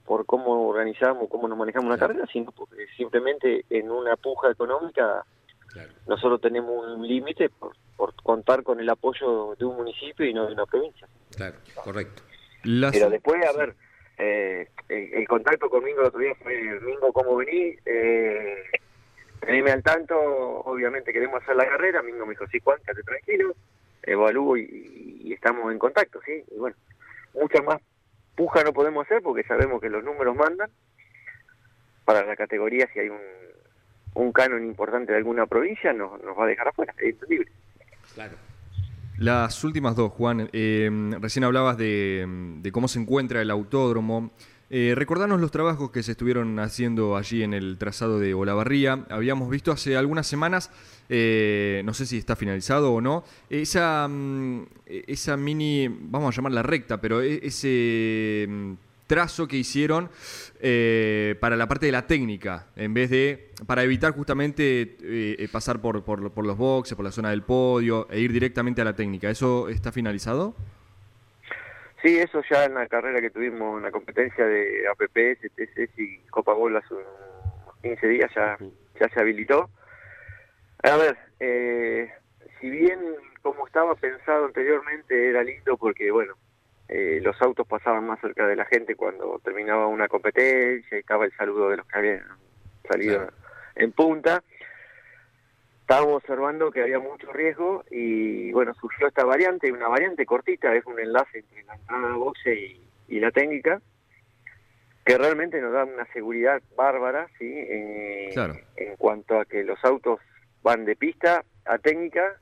por cómo organizamos, cómo nos manejamos una Claro. carrera, sino porque simplemente en una puja económica Claro. nosotros tenemos un límite por, por contar con el apoyo de un municipio y no de una provincia. Claro, correcto. Las- Pero después, a ver, eh, el, el contacto con Mingo el otro día fue, Mingo, ¿cómo venís? Eh, teneme al tanto, obviamente queremos hacer la carrera, Mingo me dijo, sí, Juan, quédate tranquilo, evalúo y, y estamos en contacto, ¿sí? Y bueno, mucha más puja no podemos hacer porque sabemos que los números mandan para la categoría si hay un, un canon importante de alguna provincia, nos, nos va a dejar afuera, es entendible. Claro. Las últimas dos, Juan. Eh, recién hablabas de, cómo se encuentra el autódromo. Eh, recordanos los trabajos que se estuvieron haciendo allí en el trazado de Olavarría. Habíamos visto hace algunas semanas, eh, no sé si está finalizado o no, esa, mm, esa mini, vamos a llamarla recta, pero e- ese mm, trazo que hicieron eh, para la parte de la técnica, en vez de, para evitar justamente eh, eh, pasar por, por, por los boxes, por la zona del podio e ir directamente a la técnica. ¿Eso está finalizado? Sí, eso ya en la carrera que tuvimos en la competencia de APP, STC y Copa Gol hace unos 15 días ya, ya se habilitó. A ver, eh, si bien como estaba pensado anteriormente era lindo porque, bueno, eh, los autos pasaban más cerca de la gente cuando terminaba una competencia y estaba el saludo de los que habían salido en punta. Estábamos observando que había mucho riesgo y bueno, surgió esta variante, una variante cortita, es un enlace entre la entrada boxe y, y la técnica, que realmente nos da una seguridad bárbara, ¿sí? Eh, Claro. En cuanto a que los autos van de pista a técnica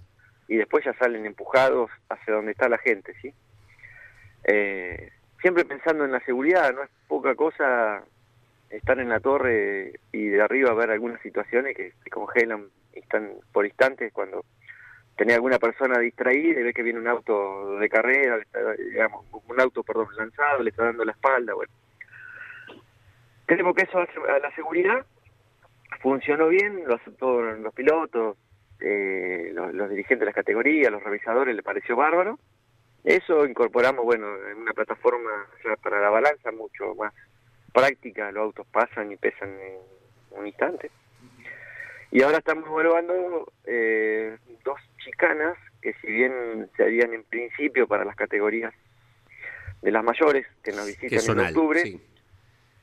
y después ya salen empujados hacia donde está la gente, ¿sí? Eh, siempre pensando en la seguridad, no es poca cosa estar en la torre y de arriba ver algunas situaciones que se congelan instan- por instantes cuando tenés alguna persona distraída y ves que viene un auto de carrera, un auto, perdón, lanzado, le está dando la espalda, bueno. Creemos que eso a la seguridad funcionó bien, lo aceptaron los pilotos, eh, los, los dirigentes de las categorías, los revisadores, le pareció bárbaro. Eso incorporamos, bueno, en una plataforma ya para la balanza mucho más práctica, los autos pasan y pesan en un instante. Y ahora estamos evaluando eh, dos chicanas que si bien se harían en principio para las categorías de las mayores que nos visitan en octubre, sí.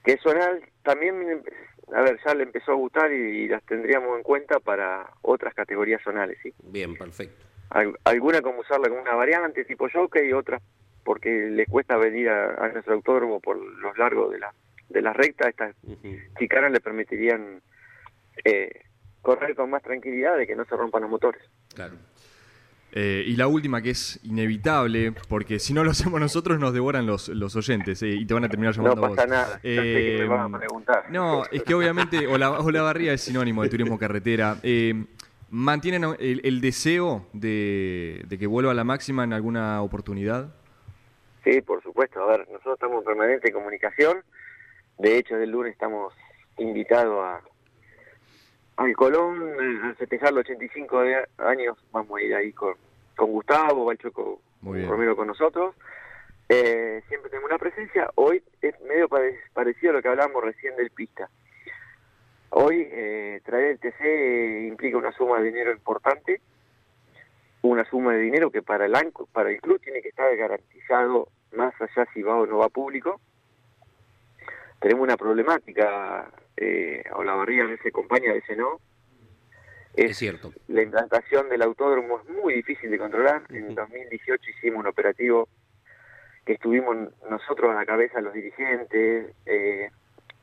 que Zonal también, a ver, ya le empezó a gustar y, las tendríamos en cuenta para otras categorías zonales, ¿sí? Bien, perfecto. Al- alguna como usarla como una variante tipo jockey y otras porque les cuesta venir a, a nuestro autódromo por los largos de la de las rectas, estas chicanas le permitirían eh, correr con más tranquilidad de que no se rompan los motores. Claro. Eh, y la última, que es inevitable, porque si no lo hacemos nosotros nos devoran los, los oyentes eh, y te van a terminar No llamando a pasa vos. nada, sé que me van a Eh, preguntar. No, es que obviamente Ola- Olavarría es sinónimo de turismo carretera. ¿Mantienen el, el deseo de, de que vuelva a la máxima en alguna oportunidad? Sí, por supuesto. A ver, nosotros estamos en permanente comunicación. De hecho, el lunes estamos invitados a al Colón a festejar los 85 de- años. Vamos a ir ahí con, con Gustavo, va el Choco Muy bien. Romero con nosotros. Eh, siempre tenemos una presencia. Hoy es medio pare- parecido a lo que hablábamos recién del pista. Hoy eh, traer el TC implica una suma de dinero importante, una suma de dinero que para el ANCO, para el club tiene que estar garantizado más allá si va o no va público. Tenemos una problemática, eh, o la barriga a veces acompaña, a veces no. Es cierto. La implantación del autódromo es muy difícil de controlar. En 2018 hicimos un operativo que estuvimos nosotros a la cabeza, los dirigentes, eh,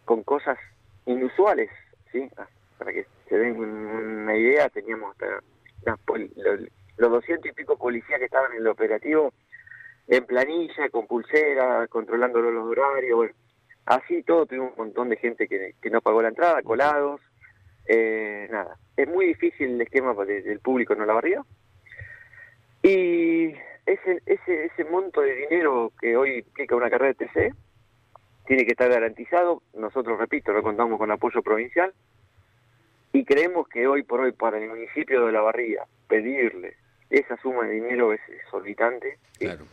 con cosas inusuales, Ah, Para que se den una idea, teníamos hasta las pol- lo- los 200 y pico policías que estaban en el operativo en planilla, con pulsera, controlando los horarios, bueno, así todo, tuvimos un montón de gente que, no pagó la entrada, colados, eh, nada. Es muy difícil el esquema de- del público en la barriga. Y ese, ese, ese monto de dinero que hoy implica una carrera de TC tiene que estar garantizado. Nosotros, repito, no contamos con apoyo provincial y creemos que hoy por hoy para el municipio de La Barriga pedirle esa suma de dinero es exorbitante. Claro.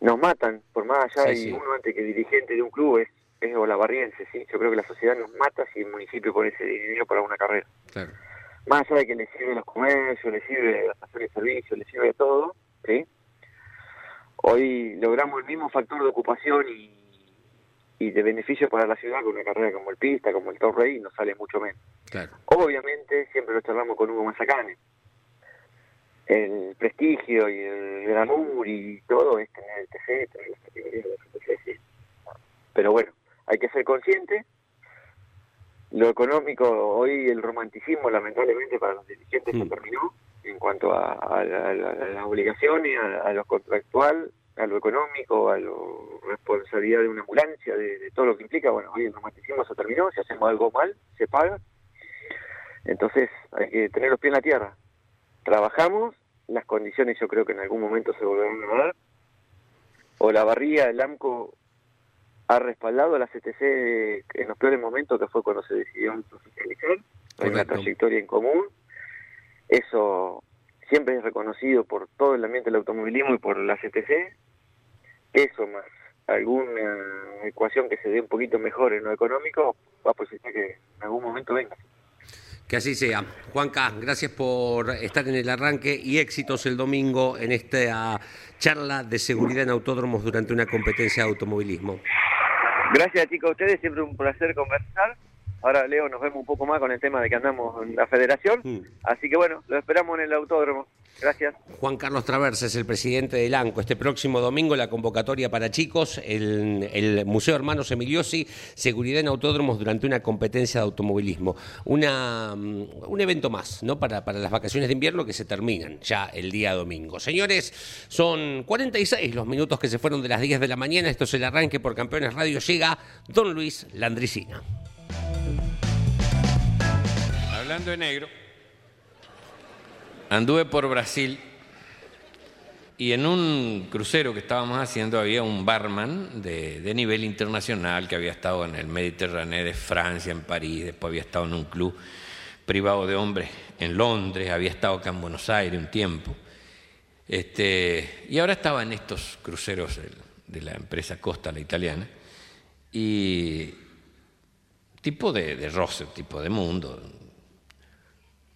Nos matan, por más allá, Sí, sí. uno antes que dirigente de un club es, es olavarriense, ¿sí? Yo creo que la sociedad nos mata si el municipio pone ese dinero para una carrera Claro. más allá de que le sirve los comercios, le sirve a la estación de servicio, le sirve todo, ¿sí? Hoy logramos el mismo factor de ocupación y, y de beneficio para la ciudad con una carrera como el Pista, como el Torrey, nos sale mucho menos. Claro. Obviamente, siempre lo charlamos con Hugo Mazacane. El prestigio y el glamour y todo es tener el TC, tener las categorías de TC. Pero bueno, hay que ser consciente. Lo económico, hoy el romanticismo, lamentablemente, para los dirigentes se Mm. terminó en cuanto a, a a a las obligaciones, a, a lo contractual, a lo económico, a la responsabilidad de una ambulancia, de, de todo lo que implica. Bueno, hoy el romanticismo se terminó, si hacemos algo mal, se paga. Entonces hay que tener los pies en la tierra. Trabajamos, las condiciones yo creo que en algún momento se volverán a dar. O la barriga del AMCO ha respaldado a la CTC en los peores momentos, que fue cuando se decidió oficializar. Hay una trayectoria en común. Eso siempre es reconocido por todo el ambiente del automovilismo y por la CTC. Eso más alguna ecuación que se dé un poquito mejor en lo económico, va a posibilitar que en algún momento venga. Que así sea. Juanca, gracias por estar en el arranque y éxitos el domingo en esta charla de seguridad en autódromos durante una competencia de automovilismo. Gracias chicos a ustedes, siempre un placer conversar. Ahora Leo nos vemos un poco más con el tema de que andamos en la federación. Mm. Así que bueno, lo esperamos en el autódromo. Gracias. Juan Carlos Traversa es el presidente del ANCO. Este próximo domingo la convocatoria para chicos, el, el Museo Hermanos Emiliosi, seguridad en autódromos durante una competencia de automovilismo. Una, mm, un evento más, ¿no? Para, para las vacaciones de invierno que se terminan ya el día domingo. Señores, son 46 los minutos que se fueron de las 10 de la mañana. Esto es el arranque por Campeones Radio. Llega Don Luis Landricina. Hablando de negro, anduve por Brasil y en un crucero que estábamos haciendo había un barman de, nivel internacional que había estado en el Mediterráneo de Francia, en París, después había estado en un club privado de hombres en Londres, había estado acá en Buenos Aires un tiempo. Este, y ahora estaba en estos cruceros de la empresa Costa, la italiana, y tipo de, de roce, tipo de mundo,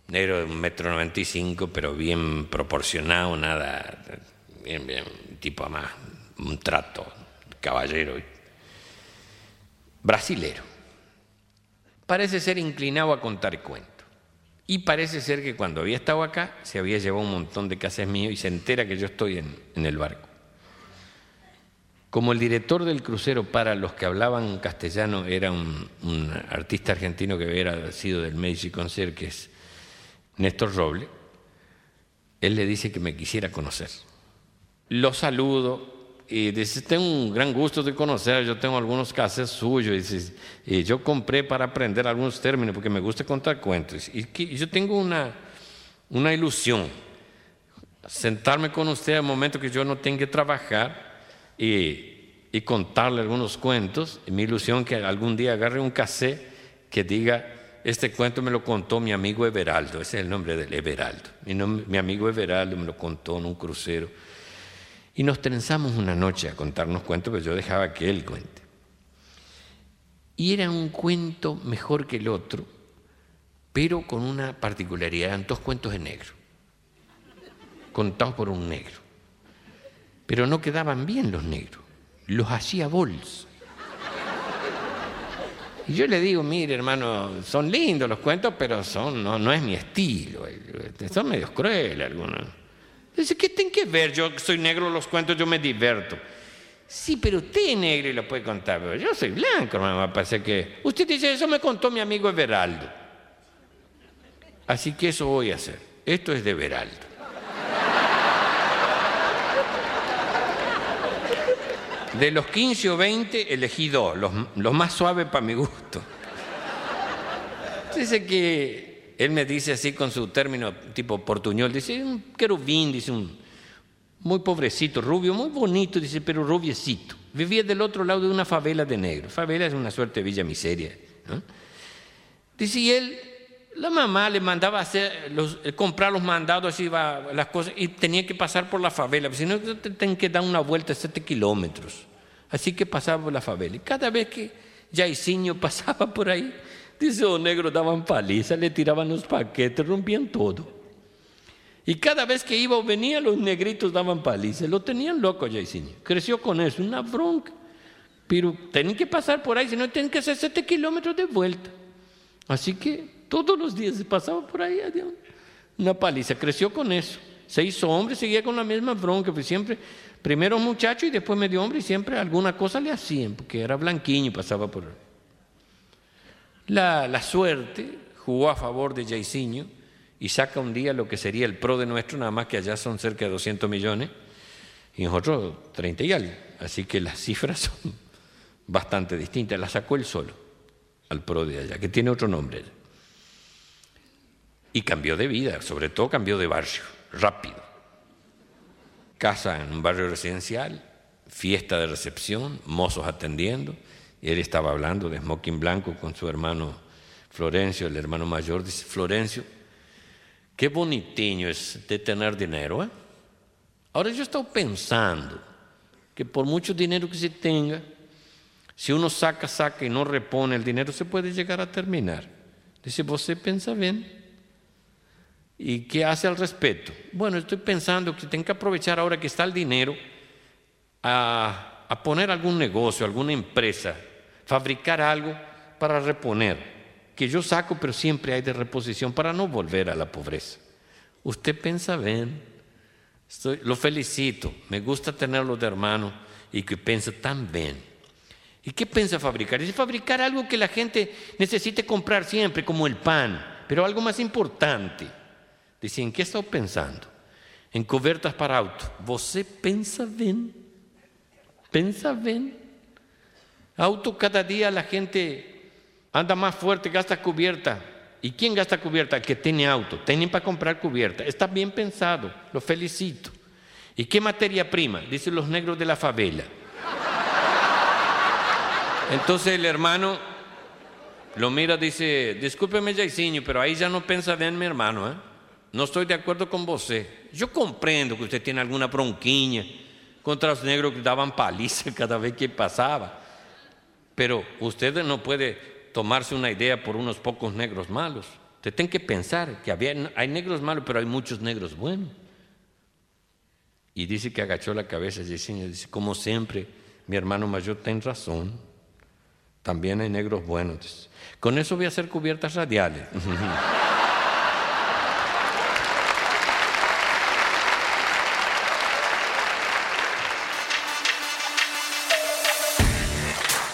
negro de un metro noventa y cinco, pero bien proporcionado, nada, bien, bien, tipo además, un trato, caballero, brasilero. Parece ser inclinado a contar cuentos. Y parece ser que cuando había estado acá, se había llevado un montón de casas mío y se entera que yo estoy en el barco. Como el director del crucero para los que hablaban castellano era un, un artista argentino que hubiera sido del Medici Concert, que es Néstor Roble, él le dice que me quisiera conocer. Lo saludo y dice, tengo un gran gusto de conocer, yo tengo algunos casos suyos, y, dice, y yo compré para aprender algunos términos porque me gusta contar cuentos. Y, yo tengo una, una ilusión, sentarme con usted al momento que yo no tenga que trabajar y, contarle algunos cuentos. Mi ilusión que algún día agarre un cassette que diga, este cuento me lo contó mi amigo Everaldo, ese es el nombre del Everaldo. Mi, mi amigo Everaldo me lo contó en un crucero. Y nos trenzamos una noche a contarnos cuentos, pero yo dejaba que él cuente. Y era un cuento mejor que el otro, pero con una particularidad, eran dos cuentos en negro, contados por un negro. Pero no quedaban bien los negros, los hacía bols. Y yo le digo, mire hermano, son lindos los cuentos, pero son, no, es mi estilo, son medios crueles algunos. Dice, ¿qué tiene que ver? Yo soy negro, los cuentos, yo me diverto. Sí, pero usted es negro y lo puede contar, pero yo soy blanco, hermano, parece que... Usted dice, eso me contó mi amigo Everaldo. Así que eso voy a hacer. Esto es de Everaldo. De los 15 o 20 elegí dos, los, más suaves para mi gusto. Dice que él me dice así con su término tipo portuñol, dice un querubín, dice un muy pobrecito, rubio, muy bonito, dice, pero rubiecito. Vivía del otro lado de una favela de negro. Favela es una suerte de villa miseria. ¿no? Dice, y él, la mamá le mandaba hacer los, comprar los mandados, iba las cosas, y tenía que pasar por la favela, si no, te tienen que dar una vuelta de 7 kilómetros. Así que pasaba por la favela. Y cada vez que Jairzinho pasaba por ahí, dice, los negros daban paliza, le tiraban los paquetes, rompían todo. Y cada vez que iba o venía, los negritos daban paliza. Lo tenían loco Jairzinho. Creció con eso, una bronca. Pero tenían que pasar por ahí, si no, tienen que hacer 7 kilómetros de vuelta. Así que todos los días se pasaba por ahí, una paliza. Creció con eso. Se hizo hombre, seguía con la misma bronca, pues siempre, primero muchacho y después medio hombre, y siempre alguna cosa le hacían, porque era blanquiño y pasaba por. La, la suerte jugó a favor de Jairzinho y saca un día lo que sería el pro de nuestro, nada más que allá son cerca de 200 millones y nosotros 30 y algo. Así que las cifras son bastante distintas. La sacó él solo, al pro de allá, que tiene otro nombre. Y cambió de vida, sobre todo cambió de barrio, rápido. Casa en un barrio residencial, fiesta de recepción, mozos atendiendo, y él estaba hablando de smoking blanco con su hermano Florencio, el hermano mayor, dice, Florencio, qué bonitiño es tener dinero, ¿eh? Ahora yo estoy pensando que por mucho dinero que se tenga, si uno saca, saca y no repone el dinero, se puede llegar a terminar. Dice, ¿você pensa bien? ¿Y qué hace al respecto? Bueno, estoy pensando que tengo que aprovechar ahora que está el dinero a, a poner algún negocio, alguna empresa, fabricar algo para reponer, que yo saco, pero siempre hay de reposición para no volver a la pobreza. Usted piensa bien, Estoy, lo felicito, me gusta tenerlo de hermano y que piensa tan bien. ¿Y qué piensa fabricar? Dice fabricar algo que la gente necesite comprar siempre, como el pan, pero algo más importante. Dice, ¿en qué estou pensando? En cobertas para auto. Você pensa bem? Pensa bem? Auto, cada día la gente anda más fuerte, gasta cubierta. ¿Y quién gasta cubierta? El que tiene auto. Tienen para comprar cubierta. Está bien pensado, lo felicito. ¿Y qué materia prima? Dicen los negros de la favela. Entonces el hermano lo mira, dice, discúlpeme Jairzinho, pero ahí ya no piensa bien mi hermano, ¿eh? No estoy de acuerdo con você. Yo comprendo que usted tiene alguna bronquinha contra los negros que daban paliza cada vez que pasaba. Pero usted no puede tomarse una idea por unos pocos negros malos. Usted tiene que pensar que había, hay negros malos, pero hay muchos negros buenos. Y dice que agachó la cabeza y dice, como siempre, mi hermano mayor tiene razón. También hay negros buenos. Con eso voy a hacer cubiertas radiales.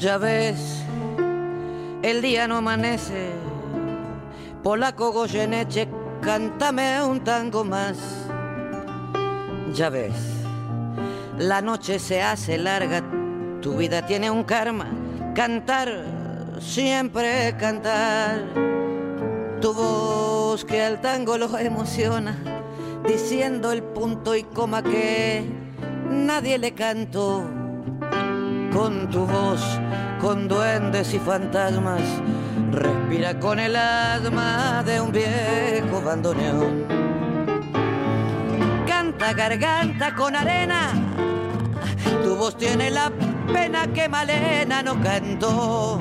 Ya ves, el día no amanece. Polaco Goyeneche, cántame un tango más. Ya ves, la noche se hace larga, tu vida tiene un karma. Cantar, siempre cantar. Tu voz que al tango lo emociona, diciendo el punto y coma que nadie le cantó. Con tu voz, con duendes y fantasmas, respira con el asma de un viejo bandoneón. Canta garganta con arena, tu voz tiene la pena que Malena no cantó.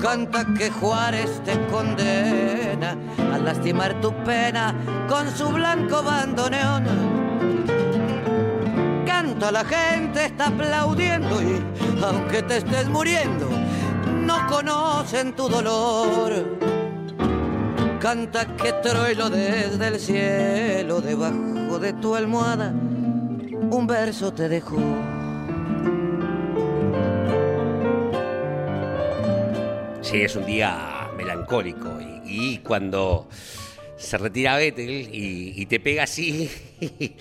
Canta que Juárez te condena a lastimar tu pena con su blanco bandoneón. Canta la gente está aplaudiendo y aunque te estés muriendo, no conocen tu dolor. Canta que Troilo desde el cielo, debajo de tu almohada, un verso te dejó. Sí, es un día melancólico y, y cuando se retira Vettel y, y te pega así,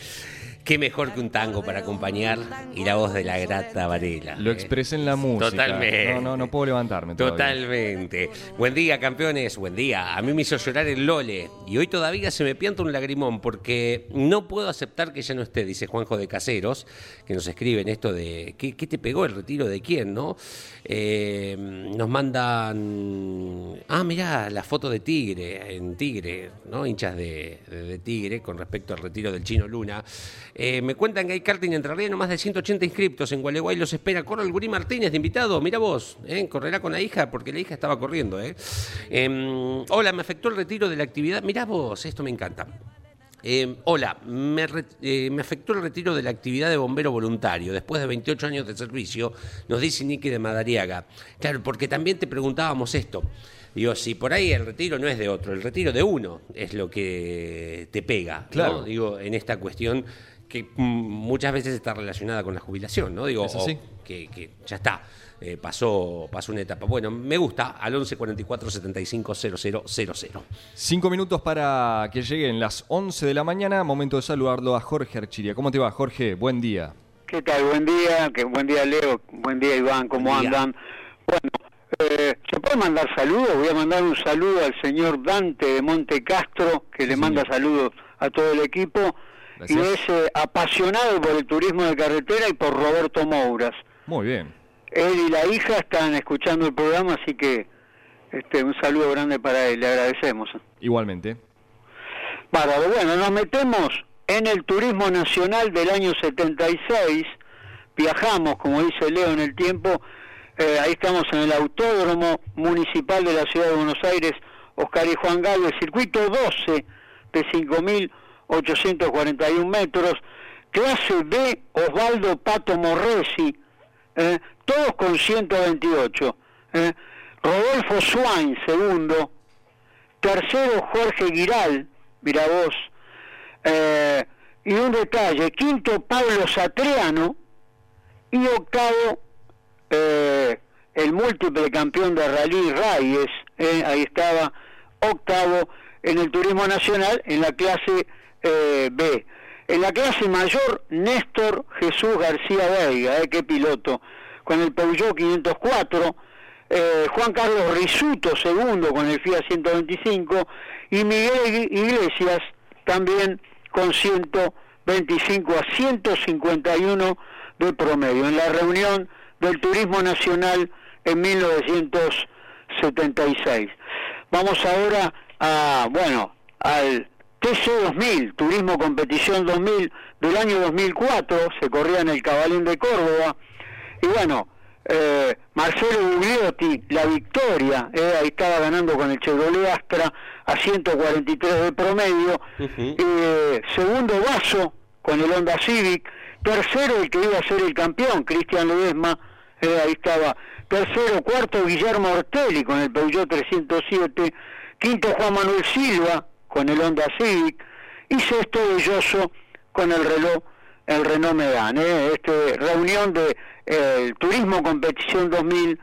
qué mejor que un tango para acompañar y la voz de la grata Varela. Lo ¿eh? expresé en la música. Totalmente. No, no, no puedo levantarme. todavía. Totalmente. Buen día, campeones. Buen día. A mí me hizo llorar el Lole. Y hoy todavía se me pianta un lagrimón porque no puedo aceptar que ya no esté, dice Juanjo de Caseros, que nos escribe en esto de ¿qué, qué te pegó el retiro de quién, no? Eh, nos mandan. Ah, mirá, la foto de Tigre, en Tigre, ¿no? Hinchas de, de- de Tigre con respecto al retiro del Chino Luna. Eh, me cuentan que hay karting entre Río, más de 180 inscriptos. En Gualeguay los espera. Corre el Gurí Martínez de invitado. Mira vos, ¿eh? correrá con la hija porque la hija estaba corriendo. ¿eh? Em, hola, me afectó el retiro de la actividad. Mirá vos, esto me encanta. Eh, hola, me, re- eh, me afectó el retiro de la actividad de bombero voluntario. Después de 28 años de servicio, nos dice Niki de Madariaga. Claro, porque también te preguntábamos esto. Digo, si por ahí el retiro no es de otro, el retiro de uno es lo que te pega. ¿no? Claro. Digo, en esta cuestión que muchas veces está relacionada con la jubilación, ¿no? Digo, o que, que ya está, eh, pasó, pasó una etapa. Bueno, me gusta, al 11 44 75 00 00. Cinco minutos para que lleguen las 11 de la mañana. Momento de saludarlo a Jorge Archiria. ¿Cómo te va, Jorge? Buen día. ¿Qué tal? Buen día, que buen día Leo, buen día Iván, ¿cómo Buen día. andan? Bueno, eh, ¿se puede mandar saludos? Voy a mandar un saludo al señor Dante de Monte Castro, que le Sí, manda señor. saludos a todo el equipo, Gracias. y es eh, apasionado por el turismo de carretera y por Roberto Mouras. Muy bien. Él y la hija están escuchando el programa, así que este, un saludo grande para él, le agradecemos. Igualmente. Bárbaro. Bueno, nos metemos en el turismo nacional del año 76. Viajamos, como dice Leo, en el tiempo. Eh, ahí estamos en el Autódromo Municipal de la Ciudad de Buenos Aires, Oscar y Juan Galvez, circuito 12 de 5.841 metros. Clase B, Osvaldo Pato Morresi, eh, todos con 128. eh. Rodolfo Swain, segundo. Tercero, Jorge Giral, mira vos. Eh, y un detalle, quinto, Pablo Satriano. Y octavo, el múltiple campeón de rally Reyes, ahí estaba, octavo en el turismo nacional en la clase B. En la clase mayor, Néstor Jesús García Veiga, eh, qué piloto, con el Peugeot 504, eh, Juan Carlos Risuto, segundo, con el Fiat 125, y Miguel Iglesias, también con 125 a 151 de promedio, en la reunión del Turismo Nacional en 1976. Vamos ahora a, bueno, al TC 2000, Turismo Competición 2000 del año 2004, se corría en el Cabalín de Córdoba, y bueno, eh, Marcelo Gugliotti, la victoria, eh, ahí estaba ganando con el Chevrolet Astra a 143 de promedio, eh, segundo Vaso con el Honda Civic, tercero el que iba a ser el campeón, Cristian Ledesma, ahí estaba, tercero, cuarto Guillermo Ortelli con el Peugeot 307, quinto Juan Manuel Silva con el Honda Civic y sexto Belloso con el reloj el Renault Megane, ¿eh? este, reunión de el Turismo Competición 2000,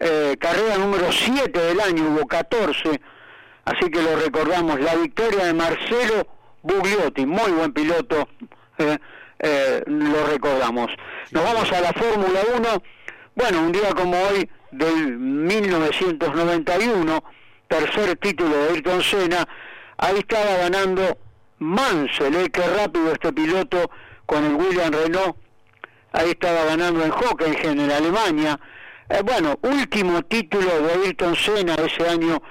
eh, carrera número 7 del año, hubo 14, así que lo recordamos, la victoria de Marcelo Bugliotti, muy buen piloto, eh, eh, lo recordamos. Nos vamos a la Fórmula 1, bueno, un día como hoy del 1991, tercer título de Ayrton Senna, ahí estaba ganando Mansell, eh, qué rápido este piloto con el William Renault, ahí estaba ganando en Hockenheim, en Alemania. Eh, bueno, último título de Ayrton Senna ese año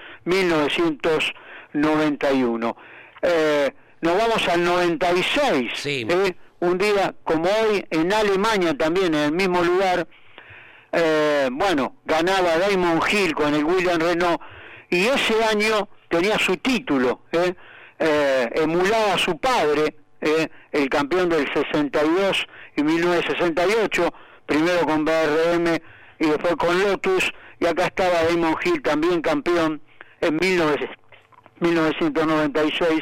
1991. Eh, nos vamos al 96, Sí. eh, un día como hoy en Alemania también, en el mismo lugar, eh, bueno, ganaba Damon Hill con el William Renault y ese año tenía su título, ¿eh? Eh, emulaba a su padre, ¿eh? el campeón del 62 y 1968, primero con BRM y después con Lotus, y acá estaba Damon Hill también campeón en 19 1996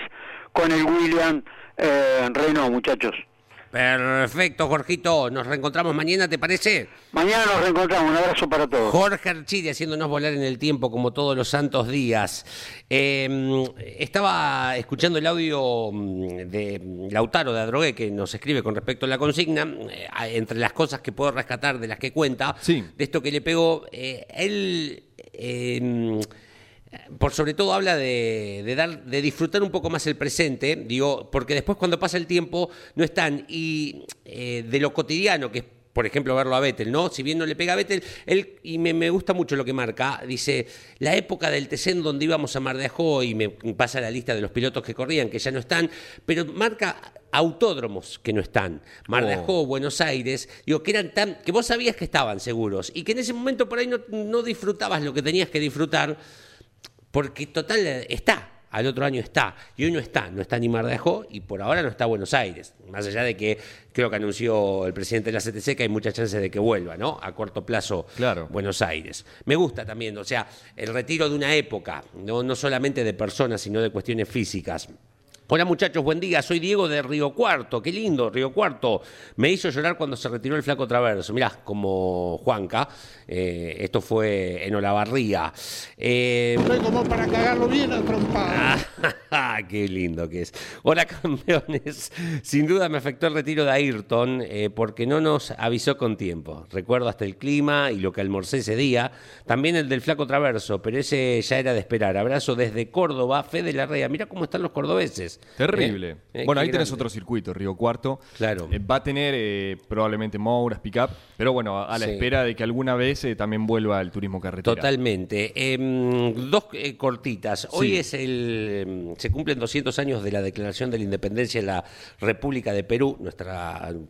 con el William eh, Renault, muchachos. Perfecto, Jorgito. Nos reencontramos mañana, ¿te parece? Mañana nos reencontramos, un abrazo para todos. Jorge Archide haciéndonos volar en el tiempo como todos los santos días. Eh, estaba escuchando el audio mm, de Lautaro de Adrogué que nos escribe con respecto a la consigna. Eh, entre las cosas que puedo rescatar de las que cuenta, Sí. de esto que le pegó, eh, él. Por sobre todo habla de, de dar, de disfrutar un poco más el presente, digo, porque después cuando pasa el tiempo no están. Y eh, de lo cotidiano, que es, por ejemplo, verlo a Vettel, ¿no? Si bien no le pega a Vettel, él, y me, me gusta mucho lo que marca, dice, la época del TC donde íbamos a Mar de Ajó, y me pasa la lista de los pilotos que corrían, que ya no están, pero marca autódromos que no están. Mar de Oh. Ajó, Buenos Aires, digo, que eran tan, que vos sabías que estaban seguros, y que en ese momento por ahí no, no disfrutabas lo que tenías que disfrutar, porque total está, al otro año está, y hoy no está, no está ni Mar de Ajó y por ahora no está Buenos Aires, más allá de que creo que anunció el presidente de la CTC que hay muchas chances de que vuelva, ¿no? A corto plazo Claro. Buenos Aires. Me gusta también, o sea, el retiro de una época, no, no solamente de personas, sino de cuestiones físicas. Hola muchachos, buen día. Soy Diego de Río Cuarto. Qué lindo, Río Cuarto. Me hizo llorar cuando se retiró el flaco Traverso. Mirá, como Juanca. eh, esto fue en Olavarría. Eh, Soy como para cagarlo bien al trompado. Ah, qué lindo que es. Hola, campeones. Sin duda me afectó el retiro de Ayrton eh, porque no nos avisó con tiempo. Recuerdo hasta el clima y lo que almorcé ese día. También el del flaco traverso, pero ese ya era de esperar. Abrazo desde Córdoba, Fede Larrea. Mira cómo están los cordobeses. Terrible. Eh, eh, bueno, ahí tenés grande. otro circuito, Río Cuarto. Claro. Eh, va a tener eh, probablemente Mouras, Pickup, pero bueno, a, a la Sí. espera de que alguna vez también vuelva el turismo carretera. Totalmente. Em, dos cortitas. Hoy Sí. es el. em, Se cumplen 200 años de la declaración de la independencia de la República de Perú, nuestro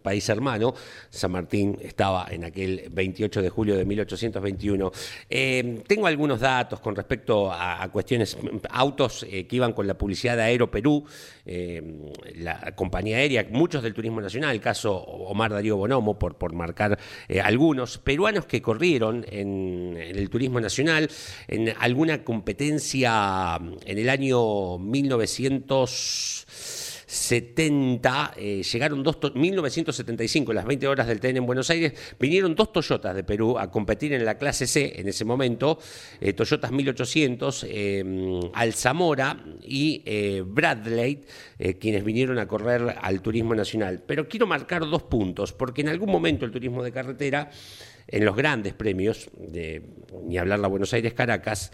país hermano. San Martín estaba en aquel 28 de julio de 1821. Em, tengo algunos datos con respecto a, a cuestiones. Autos que iban con la publicidad de Aero Perú, em, la compañía aérea, muchos del turismo nacional, el caso Omar Darío Bonomo, por, por marcar eh, algunos, peruanos que corrieron en, en el turismo nacional en alguna competencia en el año 1970, eh, llegaron dos, to- 1975, las 20 horas del tren en Buenos Aires, vinieron dos Toyotas de Perú a competir en la clase C en ese momento, eh, Toyotas 1800, eh, Alzamora y eh, Bradley, eh, quienes vinieron a correr al turismo nacional. Pero quiero marcar dos puntos, porque en algún momento el turismo de carretera, en los grandes premios, de, ni hablar la Buenos Aires-Caracas,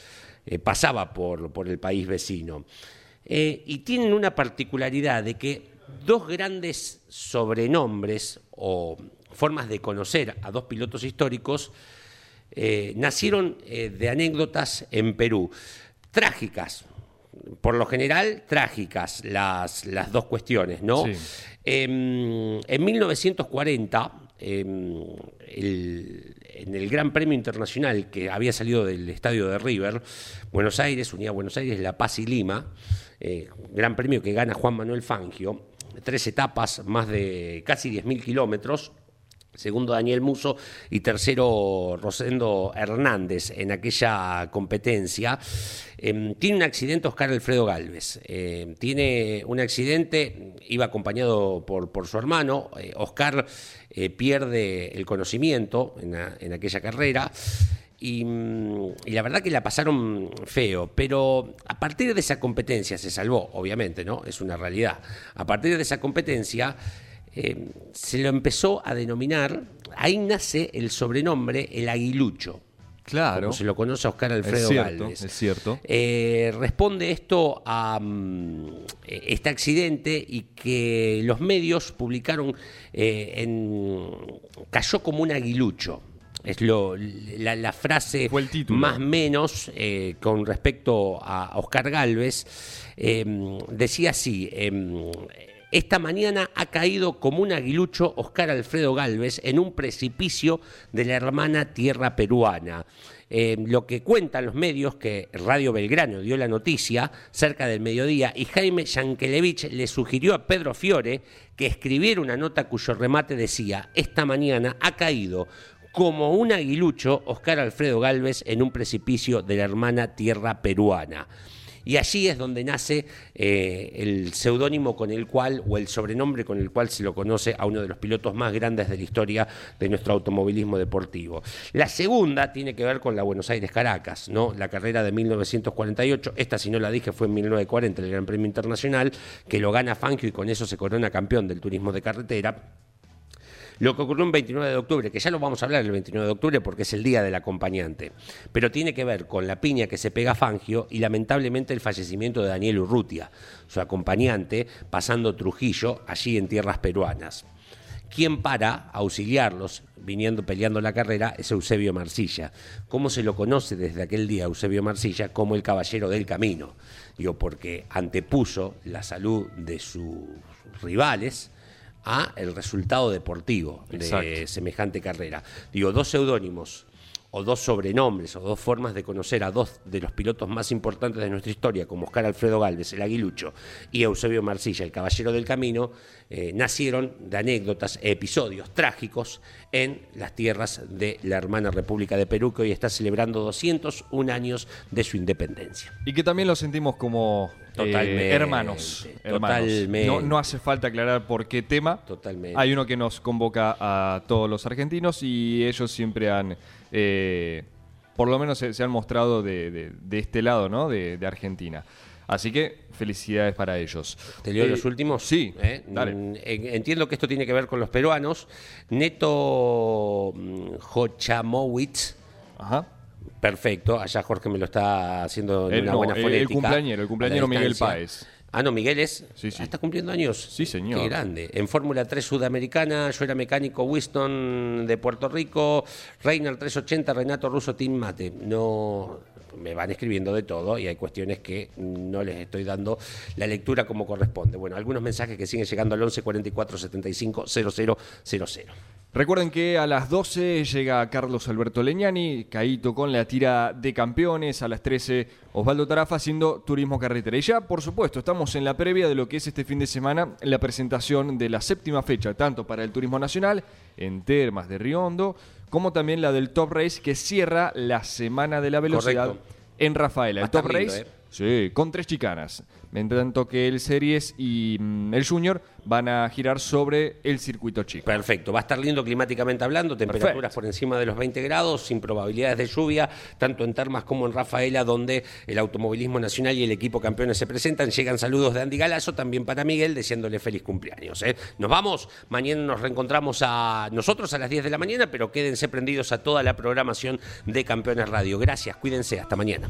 pasaba por, por el país vecino. Eh, y tienen una particularidad de que dos grandes sobrenombres o formas de conocer a dos pilotos históricos eh, nacieron eh, de anécdotas en Perú, trágicas, por lo general trágicas las, las dos cuestiones, ¿no? Sí. Em, en 1940, em, el- en el Gran Premio Internacional que había salido del estadio de River, Buenos Aires, unía Buenos Aires, La Paz y Lima, eh, Gran Premio que gana Juan Manuel Fangio, tres etapas, más de casi 10.000 kilómetros, segundo Daniel Muso y tercero Rosendo Hernández en aquella competencia. Eh, tiene un accidente Oscar Alfredo Galvez. Eh, tiene un accidente, iba acompañado por, su hermano. Eh, Oscar eh, pierde el conocimiento en, aquella carrera. Mm, y la verdad que la pasaron feo, pero a partir de esa competencia se salvó, obviamente, ¿no? Es una realidad. A partir de esa competencia eh, se lo empezó a denominar, ahí nace el sobrenombre el aguilucho. Claro. Como se lo conoce a Oscar Es Alfredo cierto, Gálvez. es cierto. Eh, responde esto a mm, este accidente y que los medios publicaron eh, en cayó como un aguilucho. Es lo, la, la frase más menos eh, con respecto a Oscar Galvez. eh, decía así. Esta mañana ha caído como un aguilucho Oscar Alfredo Galvez en un precipicio de la hermana tierra peruana. Eh, lo que cuentan los medios, que Radio Belgrano dio la noticia cerca del mediodía, y Jaime Yankelevich le sugirió a Pedro Fiore que escribiera una nota cuyo remate decía, esta mañana ha caído como un aguilucho Oscar Alfredo Galvez en un precipicio de la hermana tierra peruana. Y allí es donde nace eh, el seudónimo con el cual, o el sobrenombre con el cual se lo conoce a uno de los pilotos más grandes de la historia de nuestro automovilismo deportivo. La segunda tiene que ver con la Buenos Aires-Caracas, ¿no? La carrera de 1948, esta si no la dije fue en 1940, el Gran Premio Internacional, que lo gana Fangio y con eso se corona campeón del turismo de carretera. Lo que ocurrió un 29 de octubre, que ya lo vamos a hablar el 29 de octubre porque es el día del acompañante, pero tiene que ver con la piña que se pega a Fangio y lamentablemente el fallecimiento de Daniel Urrutia, su acompañante, pasando Trujillo allí en tierras peruanas. Quien para auxiliarlos, viniendo peleando la carrera, es Eusebio Marcilla. ¿Cómo se lo conoce desde aquel día Eusebio Marcilla como el caballero del camino? Digo, porque antepuso la salud de sus rivales a el resultado deportivo de Exacto. semejante carrera. Digo, dos seudónimos o dos sobrenombres o dos formas de conocer a dos de los pilotos más importantes de nuestra historia, como Oscar Alfredo Galvez, el aguilucho, y Eusebio Marcilla, el caballero del camino, eh, nacieron de anécdotas, episodios trágicos en las tierras de la hermana República de Perú, que hoy está celebrando 201 años de su independencia. Y que también lo sentimos como eh, Totalmente, hermanos. totalmente. No, no hace falta aclarar por qué tema. Totalmente. Hay uno que nos convoca a todos los argentinos y ellos siempre han, eh, por lo menos se, se han mostrado de, de- de este lado, ¿no? De, de Argentina. Así que felicidades para ellos. ¿Te leo Eh, los últimos? Sí, ¿Eh? dale. Mm, en- Entiendo que esto tiene que ver con los peruanos. Neto mm, Jochamowitz. Ajá. Perfecto. Allá Jorge me lo está haciendo en El- una no, buena el- el fonética. cumpleañero, el cumpleañero Miguel. Páez. Ah, no, Miguel es. Sí, sí. ¿Está cumpliendo años? Sí, señor. Qué grande. En Fórmula 3 Sudamericana, yo era mecánico Winston de Puerto Rico, Reynard 380, Renato Russo, Team Mate. No. Me van escribiendo de todo y hay cuestiones que no les estoy dando la lectura como corresponde. Bueno, algunos mensajes que siguen llegando al 11 44 75 0000. Recuerden que a las 12 llega Carlos Alberto Leñani, Caíto con la tira de campeones, a las 13 Osvaldo Tarafa haciendo turismo carretera. Y ya, por supuesto, estamos en la previa de lo que es este fin de semana la presentación de la séptima fecha, tanto para el turismo nacional en Termas de Riondo, como también la del Top Race que cierra la semana de la velocidad Correcto. en Rafaela. El Top lindo, Race, ¿eh? sí, con tres chicanas. En tanto que el Series y mm, el Junior van a girar sobre el circuito chico. Perfecto, va a estar lindo climáticamente hablando, temperaturas Perfecto. por encima de los 20 grados, sin probabilidades de lluvia, tanto en Termas como en Rafaela, donde el automovilismo nacional y el equipo campeones se presentan. Llegan saludos de Andy Galazo, también para Miguel, deseándole feliz cumpleaños. ¿eh? Nos vamos, mañana nos reencontramos a nosotros a las 10 de la mañana, pero quédense prendidos a toda la programación de Campeones Radio. Gracias, cuídense, hasta mañana.